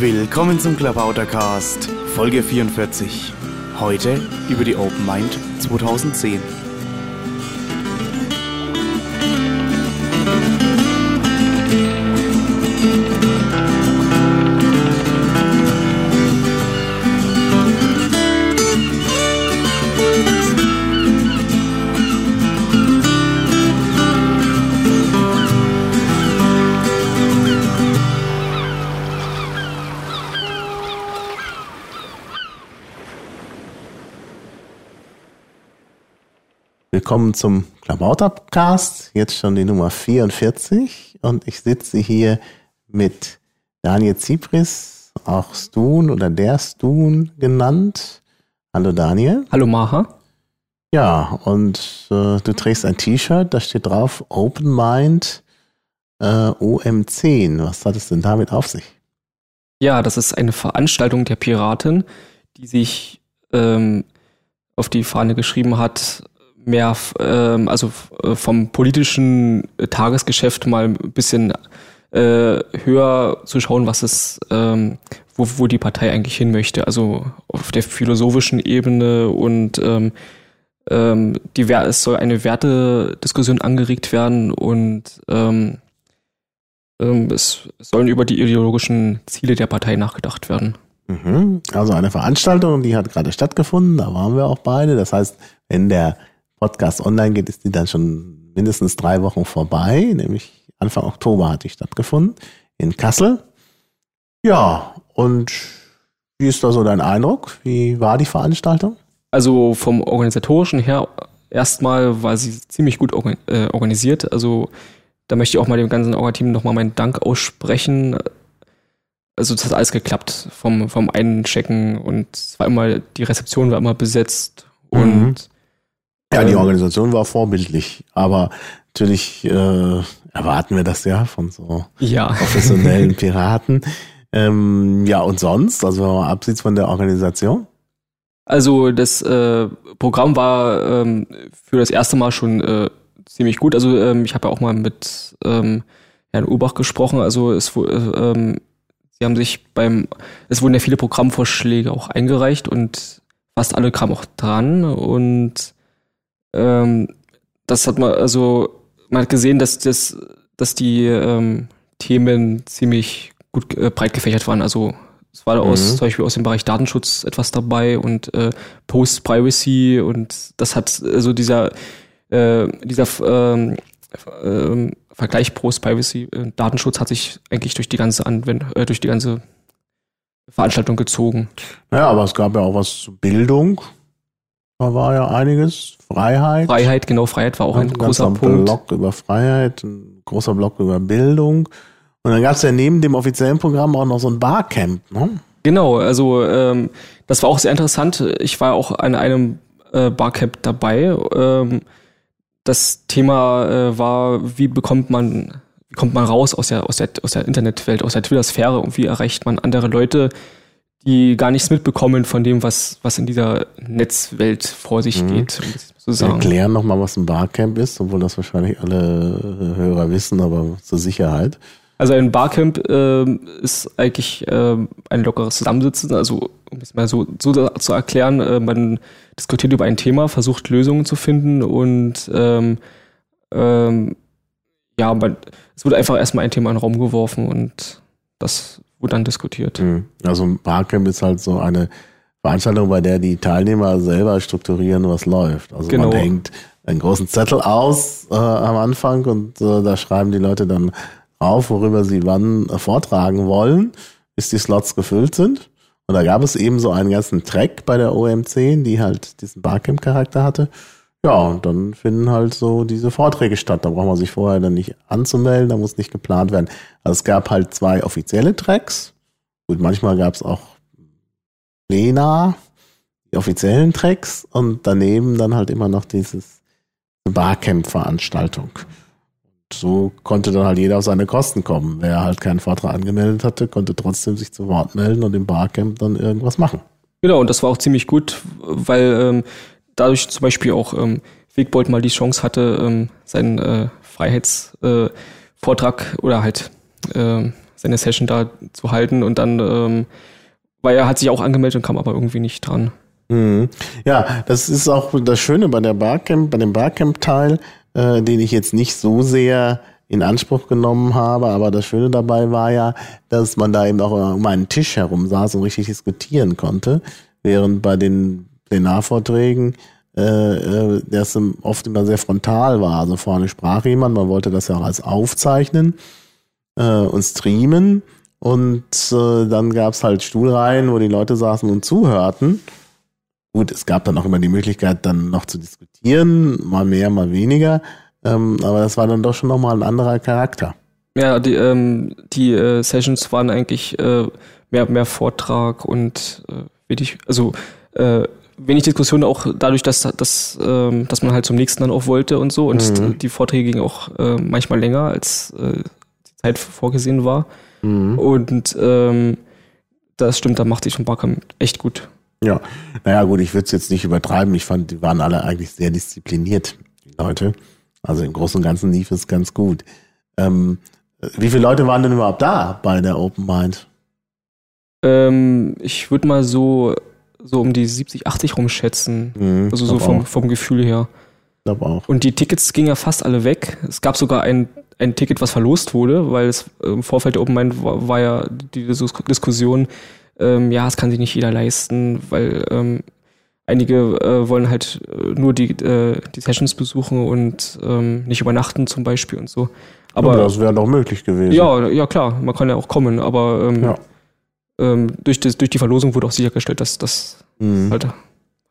Willkommen zum Klabautercast, Folge 44. Heute über die Open Mind 2010. Willkommen zum Klabautercast, jetzt schon die Nummer 44 und ich sitze hier mit Daniel Zipris, auch Stun oder der Stun genannt. Hallo Daniel. Hallo Maha. Ja, und äh, du trägst ein T-Shirt, da steht drauf Open Mind äh, OM10. Was hat es denn damit auf sich? Ja, das ist eine Veranstaltung der Piraten, die sich ähm, auf die Fahne geschrieben hat, mehr, ähm, also äh, vom politischen Tagesgeschäft mal ein bisschen äh, höher zu schauen, was es, ähm, wo, wo die Partei eigentlich hin möchte. Also auf der philosophischen Ebene und ähm, ähm, die, es soll eine Wertediskussion angeregt werden und ähm, ähm, es sollen über die ideologischen Ziele der Partei nachgedacht werden. Mhm. Also eine Veranstaltung, die hat gerade stattgefunden, da waren wir auch beide. Das heißt, wenn der Podcast online geht, ist die dann schon mindestens drei Wochen vorbei, nämlich Anfang Oktober hat die stattgefunden in Kassel. Ja, und wie ist da so dein Eindruck? Wie war die Veranstaltung? Also vom organisatorischen her erstmal war sie ziemlich gut äh, organisiert. Also da möchte ich auch mal dem ganzen Orga-Team nochmal meinen Dank aussprechen. Also das hat alles geklappt vom, vom Einchecken und es war immer, die Rezeption war immer besetzt und mhm. Ja, die ähm, Organisation war vorbildlich, aber natürlich äh, erwarten wir das ja von so ja. professionellen Piraten. ähm, ja, und sonst, also abseits von der Organisation? Also das äh, Programm war ähm, für das erste Mal schon äh, ziemlich gut. Also ähm, ich habe ja auch mal mit ähm, Herrn Ubach gesprochen. Also es äh, ähm, sie haben sich beim, es wurden ja viele Programmvorschläge auch eingereicht und fast alle kamen auch dran und ähm, das hat man, also, man hat gesehen, dass das, dass die ähm, Themen ziemlich gut äh, breit gefächert waren. Also es war mhm. aus, zum Beispiel aus dem Bereich Datenschutz etwas dabei und äh, Post-Privacy und das hat also dieser äh, dieser ähm, äh, Vergleich Post-Privacy äh, Datenschutz hat sich eigentlich durch die ganze Anwendung, äh, durch die ganze Veranstaltung gezogen. Naja, aber es gab ja auch was zu Bildung. Da war ja einiges. Freiheit. Freiheit, genau, Freiheit war auch ein, ein großer Punkt. Block über Freiheit, ein großer Block über Bildung. Und dann gab es ja neben dem offiziellen Programm auch noch so ein Barcamp, ne? Genau, also ähm, das war auch sehr interessant. Ich war auch an einem äh, Barcamp dabei. Ähm, das Thema äh, war, wie bekommt man, wie kommt man raus aus der, aus der, aus der Internetwelt, aus der Twitter-Sphäre und wie erreicht man andere Leute, die gar nichts mitbekommen von dem, was, was in dieser Netzwelt vor sich mhm. geht. Um so Erklären nochmal, was ein Barcamp ist, obwohl das wahrscheinlich alle Hörer wissen, aber zur Sicherheit. Also ein Barcamp äh, ist eigentlich äh, ein lockeres Zusammensitzen, also um es mal so, so zu erklären, äh, man diskutiert über ein Thema, versucht Lösungen zu finden und ähm, ähm, ja, man, es wurde einfach erstmal ein Thema in den Raum geworfen und das wurde dann diskutiert. Mhm. Also ein Barcamp ist halt so eine Veranstaltung, bei der die Teilnehmer selber strukturieren, was läuft. Also genau. man hängt einen großen Zettel aus äh, am Anfang und äh, da schreiben die Leute dann auf, worüber sie wann äh, vortragen wollen, bis die Slots gefüllt sind. Und da gab es eben so einen ganzen Track bei der OM10, die halt diesen Barcamp-Charakter hatte. Ja, und dann finden halt so diese Vorträge statt. Da braucht man sich vorher dann nicht anzumelden, da muss nicht geplant werden. Also es gab halt zwei offizielle Tracks. Gut, manchmal gab es auch Plena, die offiziellen Tracks und daneben dann halt immer noch dieses Barcamp-Veranstaltung. So konnte dann halt jeder auf seine Kosten kommen. Wer halt keinen Vortrag angemeldet hatte, konnte trotzdem sich zu Wort melden und im Barcamp dann irgendwas machen. Genau, und das war auch ziemlich gut, weil ähm, dadurch zum Beispiel auch ähm, Wegbold mal die Chance hatte, ähm, seinen äh, Freiheitsvortrag äh, oder halt äh, seine Session da zu halten und dann, ähm, weil er hat sich auch angemeldet und kam aber irgendwie nicht dran. Mhm. Ja, das ist auch das Schöne bei der Barcamp, bei dem Barcamp-Teil, äh, den ich jetzt nicht so sehr in Anspruch genommen habe, aber das Schöne dabei war ja, dass man da eben auch um einen Tisch herum saß und richtig diskutieren konnte, während bei den Plenarvorträgen äh, äh das oft immer sehr frontal war. Also vorne sprach jemand, man wollte das ja auch als aufzeichnen äh, und streamen und äh, dann gab's halt Stuhlreihen, wo die Leute saßen und zuhörten Gut, es gab dann auch immer die Möglichkeit, dann noch zu diskutieren, mal mehr, mal weniger. Ähm, aber das war dann doch schon nochmal ein anderer Charakter. Ja, die, ähm, die äh, Sessions waren eigentlich äh, mehr, mehr Vortrag und äh, also äh, wenig Diskussion auch dadurch, dass, dass, ähm, dass man halt zum nächsten dann auch wollte und so. Und mhm. die Vorträge gingen auch äh, manchmal länger, als äh, die Zeit vorgesehen war. Mhm. Und ähm, das stimmt, da macht sich von Barkham echt gut. Ja, naja gut, ich würde es jetzt nicht übertreiben. Ich fand, die waren alle eigentlich sehr diszipliniert, die Leute. Also im Großen und Ganzen lief es ganz gut. Ähm, wie viele Leute waren denn überhaupt da bei der Open Mind? Ähm, ich würde mal so, so um die 70, 80 rumschätzen. Mhm, also so vom, vom Gefühl her. Auch. Und die Tickets gingen ja fast alle weg. Es gab sogar ein, ein Ticket, was verlost wurde, weil es im Vorfeld der Open Mind war, war ja die Diskussion, ähm, ja, es kann sich nicht jeder leisten, weil ähm, einige äh, wollen halt äh, nur die, äh, die Sessions besuchen und ähm, nicht übernachten zum Beispiel und so. Aber ja, das wäre doch möglich gewesen. Ja, ja klar, man kann ja auch kommen, aber ähm, ja. Ähm, durch, das, durch die Verlosung wurde auch sichergestellt, dass das mhm. halt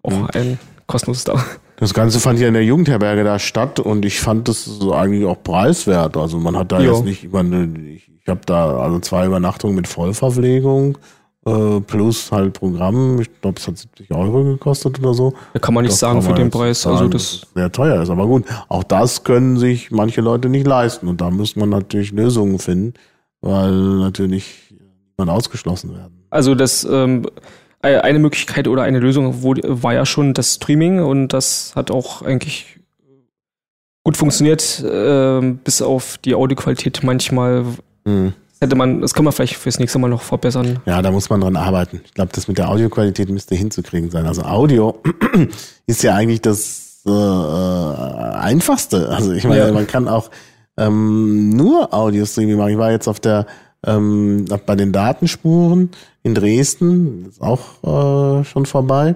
auch mhm. ein kostenloses da. Das Ganze fand ja in der Jugendherberge da statt und ich fand das so eigentlich auch preiswert. Also man hat da jo. jetzt nicht über ich, ich habe da also zwei Übernachtungen mit Vollverpflegung äh, plus halt Programm. Ich glaube, es hat 70 Euro gekostet oder so. Da kann man nicht das sagen für den Preis. Also das sehr teuer ist. Aber gut, auch das können sich manche Leute nicht leisten. Und da muss man natürlich Lösungen finden, weil natürlich man ausgeschlossen werden. Also das ähm, eine Möglichkeit oder eine Lösung war ja schon das Streaming und das hat auch eigentlich gut funktioniert, äh, bis auf die Audioqualität manchmal. Mhm hätte man, das kann man vielleicht fürs nächste Mal noch verbessern. Ja, da muss man dran arbeiten. Ich glaube, das mit der Audioqualität müsste hinzukriegen sein. Also Audio ist ja eigentlich das äh, einfachste. Also ich meine, ja. man kann auch ähm, nur Audio-Streaming machen. Ich war jetzt auf der ähm, bei den Datenspuren in Dresden, ist auch äh, schon vorbei.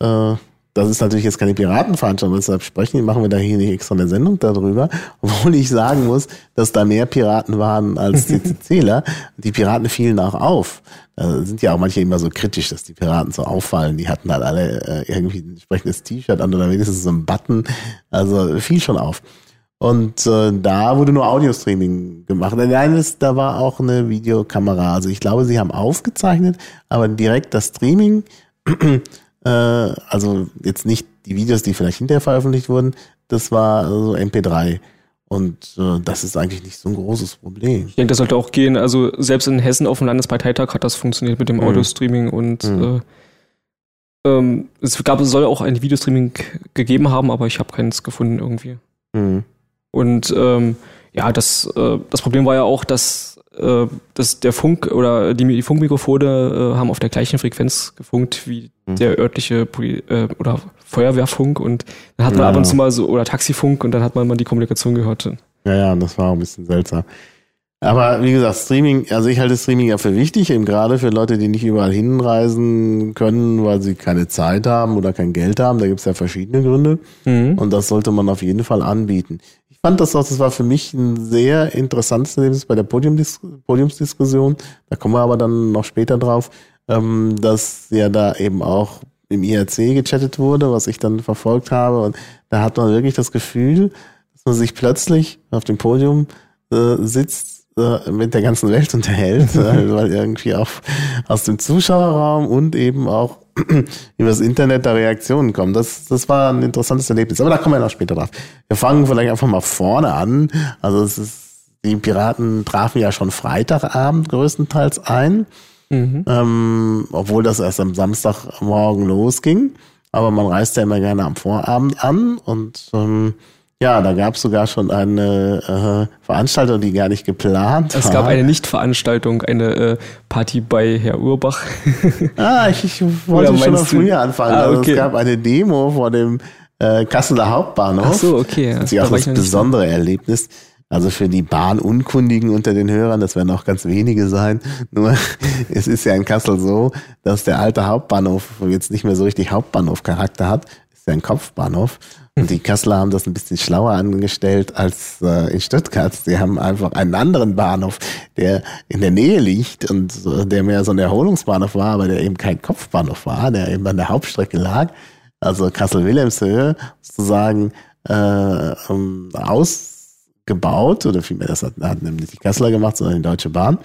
Äh, das ist natürlich jetzt keine Piratenveranstaltung, deshalb sprechen, machen wir da hier nicht extra eine Sendung darüber, obwohl ich sagen muss, dass da mehr Piraten waren als CCCler. Die Piraten fielen auch auf. Da sind ja auch manche immer so kritisch, dass die Piraten so auffallen. Die hatten halt alle äh, irgendwie ein entsprechendes T-Shirt an oder wenigstens so ein Button. Also fiel schon auf. Und äh, da wurde nur Audio-Streaming gemacht. Nein, ist, da war auch eine Videokamera. Also ich glaube, sie haben aufgezeichnet, aber direkt das Streaming äh, also jetzt nicht die Videos, die vielleicht hinterher veröffentlicht wurden, das war so MP3. Und äh, das ist eigentlich nicht so ein großes Problem. Ich denke, das sollte auch gehen. Also selbst in Hessen auf dem Landesparteitag hat das funktioniert mit dem mhm. Audio-Streaming und mhm. äh, ähm, es gab, es soll auch ein Videostreaming gegeben haben, aber ich habe keins gefunden irgendwie. Mhm. Und ähm, ja, das, äh, das Problem war ja auch, dass äh, dass der Funk oder die, die Funkmikrofone äh, haben auf der gleichen Frequenz gefunkt wie mhm. der örtliche Poli äh, oder Feuerwehrfunk und dann hat man ja, ab und zu mal so oder Taxifunk und dann hat man mal die Kommunikation gehört. Ja, ja, das war ein bisschen seltsam. Aber wie gesagt, Streaming, also ich halte Streaming ja für wichtig, eben gerade für Leute, die nicht überall hinreisen können, weil sie keine Zeit haben oder kein Geld haben. Da gibt es ja verschiedene Gründe. Mhm. Und das sollte man auf jeden Fall anbieten fand das auch, das war für mich ein sehr interessantes Erlebnis bei der Podiumdis Podiumsdiskussion. Da kommen wir aber dann noch später drauf, ähm, dass ja da eben auch im IRC gechattet wurde, was ich dann verfolgt habe. Und da hat man wirklich das Gefühl, dass man sich plötzlich auf dem Podium äh, sitzt äh, mit der ganzen Welt unterhält, äh, weil irgendwie auch aus dem Zuschauerraum und eben auch über das Internet da Reaktionen kommen. Das, das war ein interessantes Erlebnis. Aber da kommen wir noch später drauf. Wir fangen vielleicht einfach mal vorne an. Also es ist, die Piraten trafen ja schon Freitagabend größtenteils ein. Mhm. Ähm, obwohl das erst am Samstagmorgen losging. Aber man reist ja immer gerne am Vorabend an und ähm, Ja, da gab es sogar schon eine äh, Veranstaltung, die gar nicht geplant es war. Es gab eine Nicht-Veranstaltung, eine äh, Party bei Herr Urbach. ah, ich, ich wollte schon noch früher anfangen. Ah, okay. also es gab eine Demo vor dem äh, Kasseler Hauptbahnhof. Ach so, okay. Das ist ja auch das besondere Erlebnis. Also für die Bahnunkundigen unter den Hörern, das werden auch ganz wenige sein. Nur es ist ja in Kassel so, dass der alte Hauptbahnhof jetzt nicht mehr so richtig Hauptbahnhof-Charakter hat. Ist ja ein Kopfbahnhof. Und die Kasseler haben das ein bisschen schlauer angestellt als äh, in Stuttgart. Sie haben einfach einen anderen Bahnhof, der in der Nähe liegt und äh, der mehr so ein Erholungsbahnhof war, aber der eben kein Kopfbahnhof war, der eben an der Hauptstrecke lag. Also Kassel-Wilhelmshöhe sozusagen äh, um, aus gebaut, oder vielmehr, das hat, hat nämlich die Kasseler gemacht, sondern die Deutsche Bahn.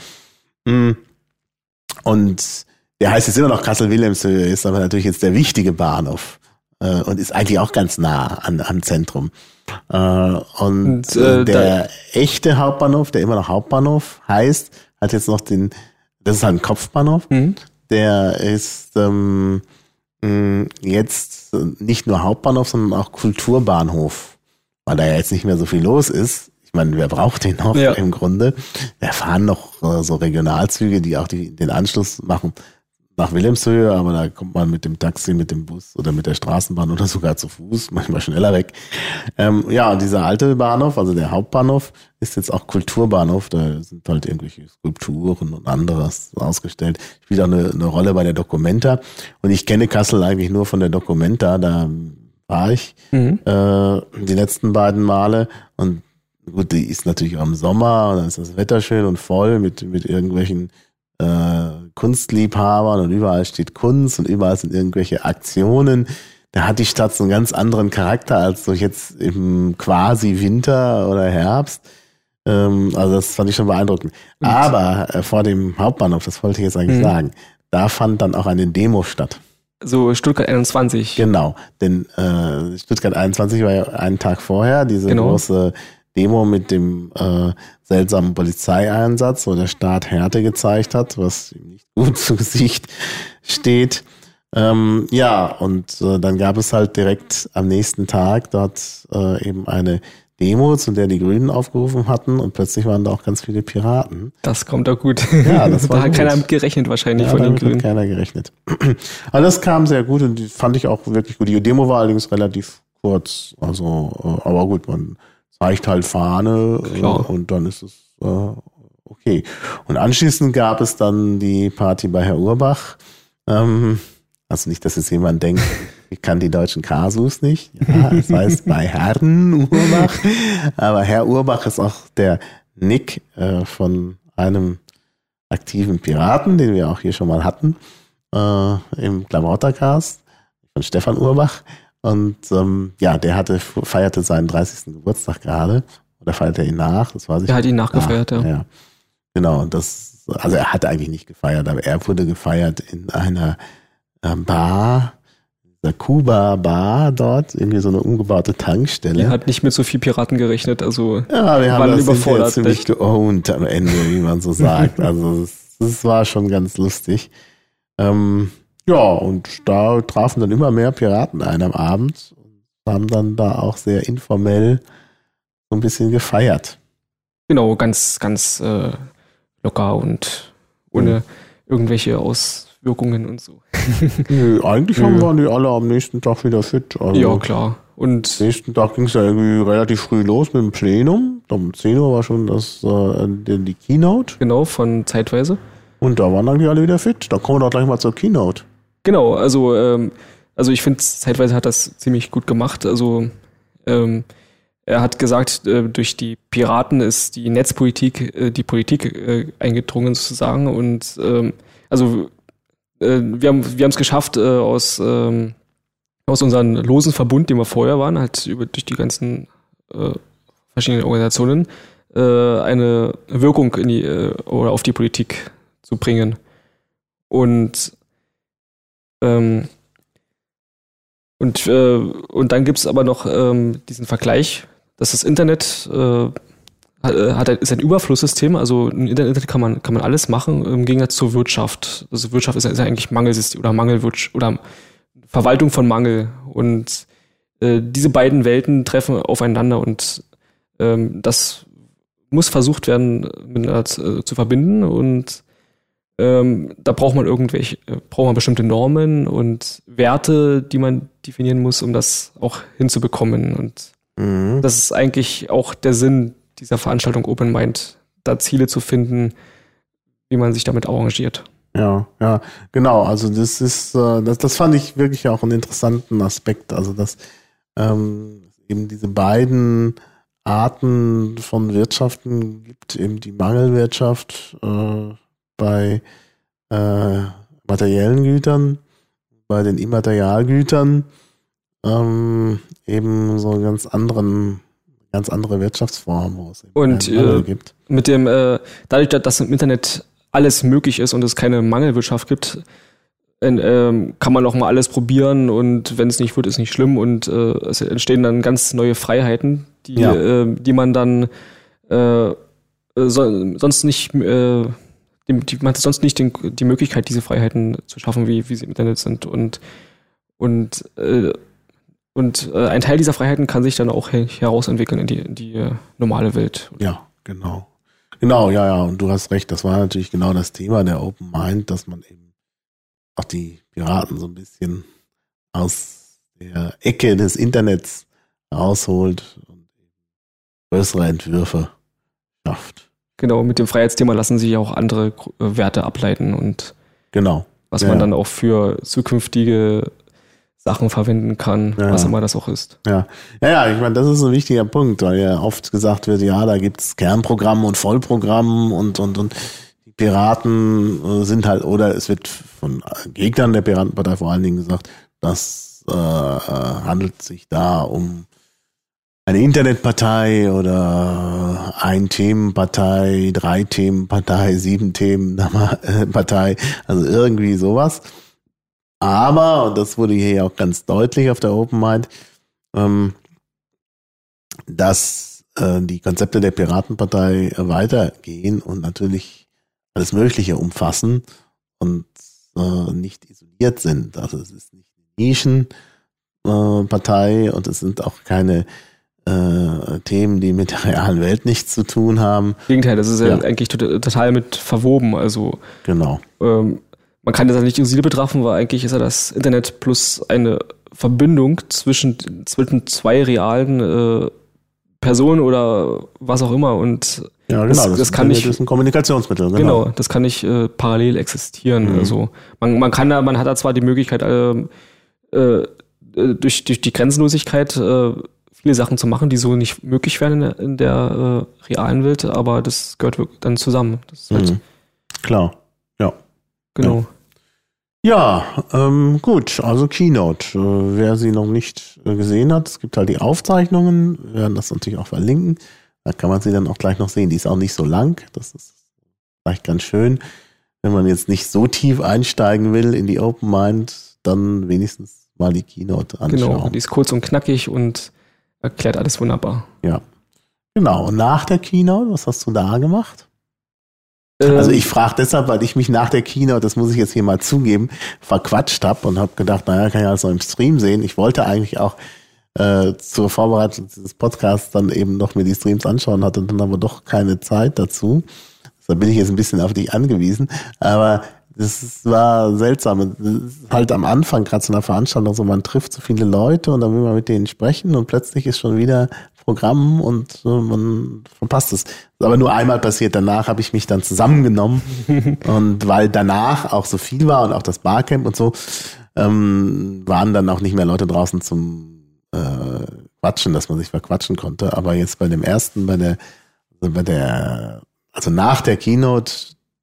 Mm. Und der heißt jetzt immer noch Kassel-Wilhelmshöhe, ist aber natürlich jetzt der wichtige Bahnhof äh, und ist eigentlich auch ganz nah an, am Zentrum. Äh, und, und äh, der echte Hauptbahnhof, der immer noch Hauptbahnhof heißt, hat jetzt noch den, das ist halt ein Kopfbahnhof, mhm. der ist ähm, jetzt nicht nur Hauptbahnhof, sondern auch Kulturbahnhof weil da ja jetzt nicht mehr so viel los ist. Ich meine, wer braucht den noch ja. im Grunde? Da fahren noch äh, so Regionalzüge, die auch die, den Anschluss machen nach Wilhelmshöhe, aber da kommt man mit dem Taxi, mit dem Bus oder mit der Straßenbahn oder sogar zu Fuß, manchmal schneller weg. Ähm, ja, und dieser alte Bahnhof, also der Hauptbahnhof, ist jetzt auch Kulturbahnhof. Da sind halt irgendwelche Skulpturen und anderes ausgestellt. Spielt auch eine, eine Rolle bei der Documenta. Und ich kenne Kassel eigentlich nur von der Documenta. Da war ich mhm. äh, die letzten beiden Male. Und gut, die ist natürlich auch im Sommer und dann ist das Wetter schön und voll mit, mit irgendwelchen äh, Kunstliebhabern und überall steht Kunst und überall sind irgendwelche Aktionen. Da hat die Stadt so einen ganz anderen Charakter als so jetzt im quasi Winter oder Herbst. Ähm, also das fand ich schon beeindruckend. Und? Aber äh, vor dem Hauptbahnhof, das wollte ich jetzt eigentlich mhm. sagen, da fand dann auch eine Demo statt. So Stuttgart 21. Genau, denn äh, Stuttgart 21 war ja einen Tag vorher, diese genau. große Demo mit dem äh, seltsamen Polizeieinsatz, wo der Staat Härte gezeigt hat, was ihm nicht gut zu Gesicht steht. Ähm, ja, und äh, dann gab es halt direkt am nächsten Tag dort äh, eben eine Demo, zu der die Grünen aufgerufen hatten und plötzlich waren da auch ganz viele Piraten. Das kommt doch gut. Ja, das war da hat gut. keiner mit gerechnet wahrscheinlich ja, von den Grünen. Hat keiner gerechnet. Aber das kam sehr gut und die fand ich auch wirklich gut. Die Demo war allerdings relativ kurz, also äh, aber gut, man zeigt halt Fahne äh, Klar. und dann ist es äh, okay. Und anschließend gab es dann die Party bei Herr Urbach. Ähm, also nicht, dass jetzt jemand denkt, ich kann die deutschen Kasus nicht. Ja, das heißt bei Herrn Urbach. Aber Herr Urbach ist auch der Nick äh, von einem aktiven Piraten, den wir auch hier schon mal hatten, äh, im Klamottercast von Stefan Urbach. Und ähm, ja, der hatte feierte seinen 30. Geburtstag gerade. Oder feierte ihn nach? Das weiß ich. Er hat ihn nachgefeiert, ja. ja. Genau, und das, also er hat eigentlich nicht gefeiert, aber er wurde gefeiert in einer äh, Bar der Kuba Bar dort, irgendwie so eine umgebaute Tankstelle. Er hat nicht mit so viel Piraten gerechnet, also ja, wir haben das überfordert. ziemlich geowned am Ende, wie man so sagt. Also das war schon ganz lustig. Ähm, ja, und da trafen dann immer mehr Piraten ein am Abend und haben dann da auch sehr informell so ein bisschen gefeiert. Genau, ganz, ganz äh, locker und ohne mhm. irgendwelche Aus Wirkungen und so. Nö, eigentlich haben wir die alle am nächsten Tag wieder fit. Also ja, klar. Und am nächsten Tag ging es ja irgendwie relativ früh los mit dem Plenum. Um 10 Uhr war schon das, äh, die Keynote. Genau, von Zeitweise. Und da waren eigentlich alle wieder fit. Da kommen wir doch gleich mal zur Keynote. Genau, also, ähm, also ich finde, Zeitweise hat das ziemlich gut gemacht. Also ähm, er hat gesagt, äh, durch die Piraten ist die Netzpolitik, äh, die Politik äh, eingedrungen sozusagen. Und ähm, also äh, wir haben wir es geschafft äh, aus ähm, aus unserem losen Verbund, den wir vorher waren, halt über durch die ganzen äh, verschiedenen Organisationen äh, eine Wirkung in die äh, oder auf die Politik zu bringen und ähm, und äh, und dann gibt es aber noch ähm, diesen Vergleich, dass das Internet äh, äh, hat, ist ein Überflusssystem, also im Internet kann man, kann man alles machen, im Gegensatz zur Wirtschaft. Also Wirtschaft ist, ist eigentlich Mangelsystem oder Mangelwirtschaft oder Verwaltung von Mangel. Und äh, diese beiden Welten treffen aufeinander und ähm, das muss versucht werden, miteinander zu, äh, zu verbinden und ähm, da braucht man irgendwelche, äh, braucht man bestimmte Normen und Werte, die man definieren muss, um das auch hinzubekommen. Und mhm. das ist eigentlich auch der Sinn dieser Veranstaltung Open Mind, da Ziele zu finden, wie man sich damit arrangiert. Ja, ja, genau. Also das ist, äh, das, das fand ich wirklich auch einen interessanten Aspekt. Also dass ähm, eben diese beiden Arten von Wirtschaften gibt, eben die Mangelwirtschaft äh, bei äh, materiellen Gütern, bei den Immaterialgütern ähm, eben so einen ganz anderen ganz andere Wirtschaftsform, wo es und äh, gibt. Mit dem äh, dadurch, dass im Internet alles möglich ist und es keine Mangelwirtschaft gibt, ähm, kann man auch mal alles probieren und wenn es nicht wird, ist nicht schlimm und äh, es entstehen dann ganz neue Freiheiten, die, ja. äh, die man dann äh, so, sonst nicht, die, man hat sonst nicht den, die Möglichkeit, diese Freiheiten zu schaffen, wie, wie sie im Internet sind und und äh, und äh, ein Teil dieser Freiheiten kann sich dann auch herausentwickeln in die, in die äh, normale Welt. Ja, genau. Genau, ja, ja, und du hast recht, das war natürlich genau das Thema der Open Mind, dass man eben auch die Piraten so ein bisschen aus der Ecke des Internets rausholt und größere Entwürfe schafft. Genau, mit dem Freiheitsthema lassen sich auch andere äh, Werte ableiten und genau. was ja, man dann auch für zukünftige Sachen verwenden kann, ja. was immer das auch ist. Ja, ja, ja ich meine, das ist ein wichtiger Punkt, weil ja oft gesagt wird, ja, da gibt's Kernprogramm und Vollprogramm und, und, und die Piraten äh, sind halt, oder es wird von Gegnern der Piratenpartei vor allen Dingen gesagt, das äh, äh, handelt sich da um eine Internetpartei oder ein Themenpartei, drei Themenpartei, sieben Themenpartei, also irgendwie sowas. Aber, und das wurde hier ja auch ganz deutlich auf der Open Mind, ähm, dass äh, die Konzepte der Piratenpartei weitergehen und natürlich alles Mögliche umfassen und äh, nicht isoliert sind. Also es ist nicht eine Nischenpartei äh, und es sind auch keine äh, Themen, die mit der realen Welt nichts zu tun haben. Im Gegenteil, das ist ja, ja eigentlich total mit verwoben. Also genau. Ähm, man kann das nicht isoliert betrachten, weil eigentlich ist ja das Internet plus eine Verbindung zwischen, zwischen zwei realen äh, Personen oder was auch immer. Und ja, genau, das, das, das kann nicht. Das ist ein Kommunikationsmittel, genau. Genau, das kann nicht äh, parallel existieren. Mhm. Also man, man kann da, man hat da zwar die Möglichkeit, äh, äh, durch, durch die Grenzenlosigkeit äh, viele Sachen zu machen, die so nicht möglich wären in der, in der äh, realen Welt, aber das gehört dann zusammen. Halt mhm. Klar. Genau. Ja, ähm, gut, also Keynote. Äh, wer sie noch nicht äh, gesehen hat, es gibt halt die Aufzeichnungen, wir werden das natürlich auch verlinken. Da kann man sie dann auch gleich noch sehen. Die ist auch nicht so lang, das ist vielleicht ganz schön. Wenn man jetzt nicht so tief einsteigen will in die Open Mind, dann wenigstens mal die Keynote anschauen. Genau, die ist kurz und knackig und erklärt alles wunderbar. Ja. Genau, und nach der Keynote, was hast du da gemacht? Also ähm. ich frage deshalb, weil ich mich nach der Keynote, das muss ich jetzt hier mal zugeben, verquatscht habe und habe gedacht, naja, kann ich alles noch im Stream sehen. Ich wollte eigentlich auch äh, zur Vorbereitung dieses Podcasts dann eben noch mir die Streams anschauen, hatte dann aber doch keine Zeit dazu. Deshalb bin ich jetzt ein bisschen auf dich angewiesen. Aber das war seltsam. halt am Anfang, gerade zu einer Veranstaltung, so man trifft so viele Leute und dann will man mit denen sprechen und plötzlich ist schon wieder Programm und man verpasst es. Aber nur einmal passiert. Danach habe ich mich dann zusammengenommen und weil danach auch so viel war und auch das Barcamp und so, ähm, waren dann auch nicht mehr Leute draußen zum äh, Quatschen, dass man sich verquatschen konnte. Aber jetzt bei dem ersten, bei der, also bei der, also nach der Keynote,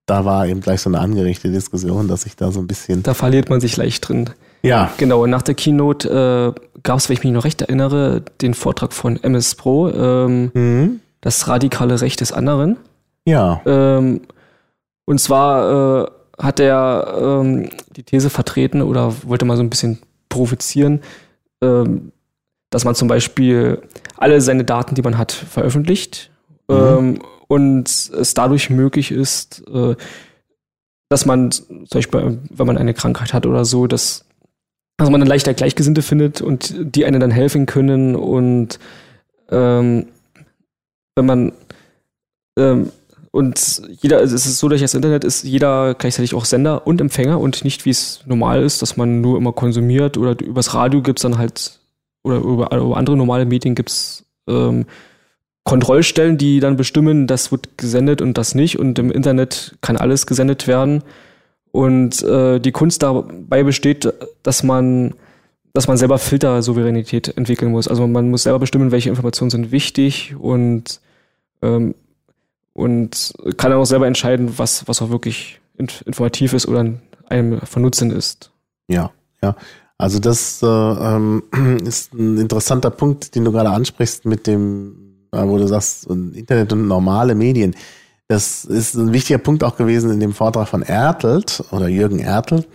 da war eben gleich so eine angerichtete Diskussion, dass ich da so ein bisschen. Da verliert man sich leicht drin. Ja. Genau, nach der Keynote äh, gab es, wenn ich mich noch recht erinnere, den Vortrag von MS Pro, ähm, mhm. das radikale Recht des anderen. Ja. Ähm, und zwar äh, hat er ähm, die These vertreten oder wollte mal so ein bisschen provozieren, ähm, dass man zum Beispiel alle seine Daten, die man hat, veröffentlicht mhm. Und es dadurch möglich ist, äh, dass man zum Beispiel, wenn man eine Krankheit hat oder so, dass also man dann leichter Gleichgesinnte findet und die einen dann helfen können und ähm, wenn man ähm, und jeder, es ist so, durch das Internet ist jeder gleichzeitig auch Sender und Empfänger und nicht wie es normal ist, dass man nur immer konsumiert oder übers Radio gibt es dann halt oder über, über, andere normale Medien gibt es ähm, Kontrollstellen, die dann bestimmen, das wird gesendet und das nicht und im Internet kann alles gesendet werden und äh, die Kunst dabei besteht, dass man dass man selber Filtersouveränität entwickeln muss. Also man muss selber bestimmen, welche Informationen sind wichtig und ähm, und kann dann auch selber entscheiden, was, was auch wirklich informativ ist oder einem von Nutzen ist. Ja, ja. Also das äh, ähm, ist ein interessanter Punkt, den du gerade ansprichst mit dem, wo du sagst, Internet und normale Medien. Das ist ein wichtiger Punkt auch gewesen in dem Vortrag von Ertelt oder Jürgen Ertelt,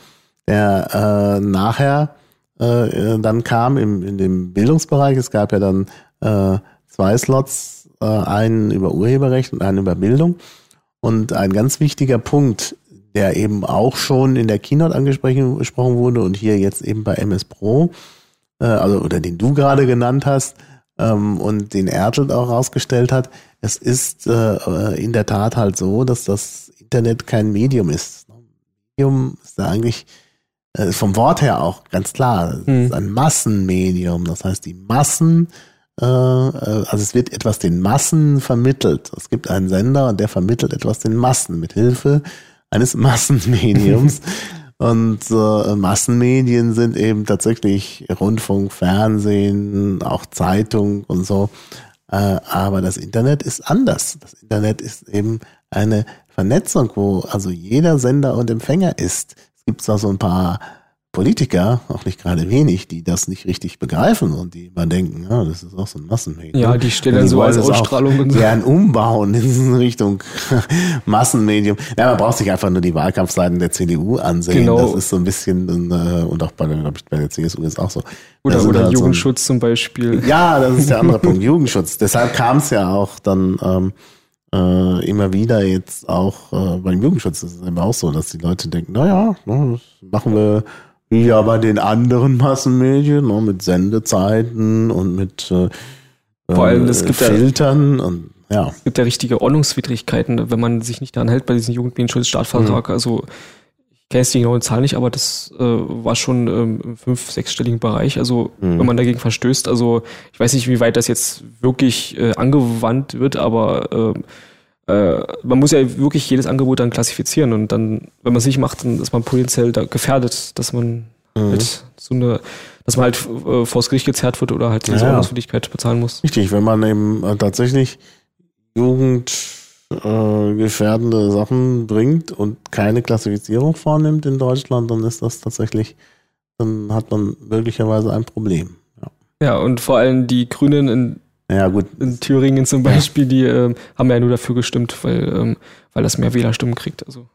der äh, nachher äh, dann kam im, in dem Bildungsbereich. Es gab ja dann äh, zwei Slots äh, einen über Urheberrecht und einen über Bildung. Und ein ganz wichtiger Punkt, der eben auch schon in der Keynote angesprochen wurde und hier jetzt eben bei MS Pro, äh, also oder den du gerade genannt hast ähm, und den Ertelt auch rausgestellt hat, es ist äh, in der Tat halt so, dass das Internet kein Medium ist. Medium ist da eigentlich äh, vom Wort her auch ganz klar, es ist hm. ein Massenmedium. Das heißt, die Massen äh, äh, also es wird etwas den Massen vermittelt. Es gibt einen Sender und der vermittelt etwas den Massen mit Hilfe eines Massenmediums. und äh, Massenmedien sind eben tatsächlich Rundfunk, Fernsehen, auch Zeitung und so. Äh, aber das Internet ist anders. Das Internet ist eben eine Vernetzung, wo also jeder Sender und Empfänger ist. Es gibt zwar so ein paar Politiker, auch nicht gerade wenig, die das nicht richtig begreifen und die immer denken, ja, das ist auch so ein Massenmedium. Ja, die stellen dann so als Ausstrahlung und so. Gern umbauen in Richtung Massenmedium. Ja, man braucht sich einfach nur die Wahlkampfseiten der CDU ansehen. Genau. Das ist so ein bisschen, äh, und auch bei, bei der CSU ist auch so. Oder, oder halt Jugendschutz so ein, zum Beispiel. Ja, das ist der andere Punkt, Jugendschutz. Deshalb kam es ja auch dann ähm, äh, immer wieder jetzt auch äh, beim Jugendschutz ist es immer auch so, dass die Leute denken, naja, das machen wir ja, bei den anderen Massenmedien, ne, mit Sendezeiten und mit äh, Vor allem, es gibt Filtern ja, und ja. Es gibt ja richtige Ordnungswidrigkeiten, wenn man sich nicht daran hält bei diesem Jugendmedienschutzstartvertrag. Mhm. Also ich kenne jetzt die genaue Zahl nicht, aber das äh, war schon ähm, im fünf-, sechsstelligen Bereich. Also mhm. wenn man dagegen verstößt, also ich weiß nicht, wie weit das jetzt wirklich äh, angewandt wird, aber äh, äh, man muss ja wirklich jedes Angebot dann klassifizieren und dann, wenn man es nicht macht, dann ist man potenziell da gefährdet, dass man mhm. halt so eine, dass man halt äh, vors Gericht gezerrt wird oder halt diese ja, Ordnungswidrigkeit bezahlen muss. Richtig, wenn man eben äh, tatsächlich jugendgefährdende äh, Sachen bringt und keine Klassifizierung vornimmt in Deutschland, dann ist das tatsächlich, dann hat man möglicherweise ein Problem. Ja, ja und vor allem die Grünen in ja, gut. In Thüringen zum Beispiel, die äh, haben ja nur dafür gestimmt, weil, ähm, weil das mehr Wählerstimmen kriegt. Also.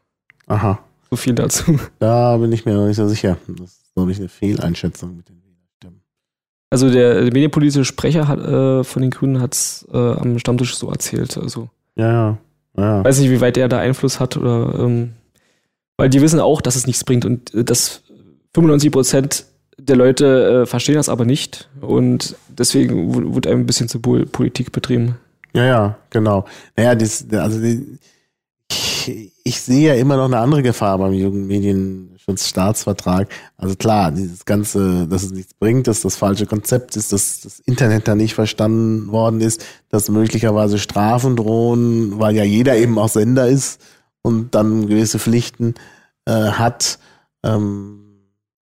Aha. So viel dazu. Da bin ich mir noch nicht so sicher. Das ist, glaube ich, eine Fehleinschätzung mit den Wählerstimmen. Also der, der medienpolitische Sprecher hat, äh, von den Grünen hat es äh, am Stammtisch so erzählt. Also. Ja, ja. ja. Weiß nicht, wie weit er da Einfluss hat oder ähm, weil die wissen auch, dass es nichts bringt und äh, dass 95 Prozent der Leute äh, verstehen das aber nicht und deswegen wird ein bisschen zu Politik betrieben. Ja, ja, genau. Naja, das, also ich, ich sehe ja immer noch eine andere Gefahr beim Jugendmedienschutzstaatsvertrag. Also klar, dieses Ganze, dass es nichts bringt, dass das falsche Konzept ist, dass das Internet da nicht verstanden worden ist, dass möglicherweise Strafen drohen, weil ja jeder eben auch Sender ist und dann gewisse Pflichten äh, hat. Ähm,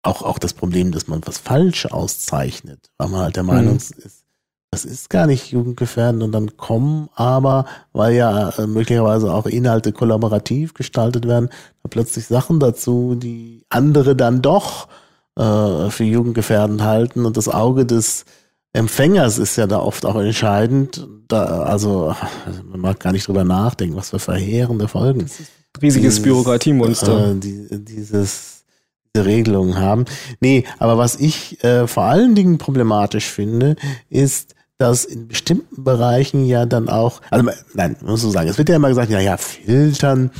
auch, auch das Problem, dass man was falsch auszeichnet, weil man halt der Meinung mhm. ist, das ist gar nicht jugendgefährdend und dann kommen aber, weil ja äh, möglicherweise auch Inhalte kollaborativ gestaltet werden, da plötzlich Sachen dazu, die andere dann doch äh, für jugendgefährdend halten und das Auge des Empfängers ist ja da oft auch entscheidend. Da, also man mag gar nicht drüber nachdenken, was für verheerende Folgen. Riesiges Bürokratiemonster. Äh, die, dieses diese Regelungen haben. Nee, aber was ich äh, vor allen Dingen problematisch finde, ist, dass in bestimmten Bereichen ja dann auch, also nein, muss so sagen, es wird ja immer gesagt, ja, ja, filtern,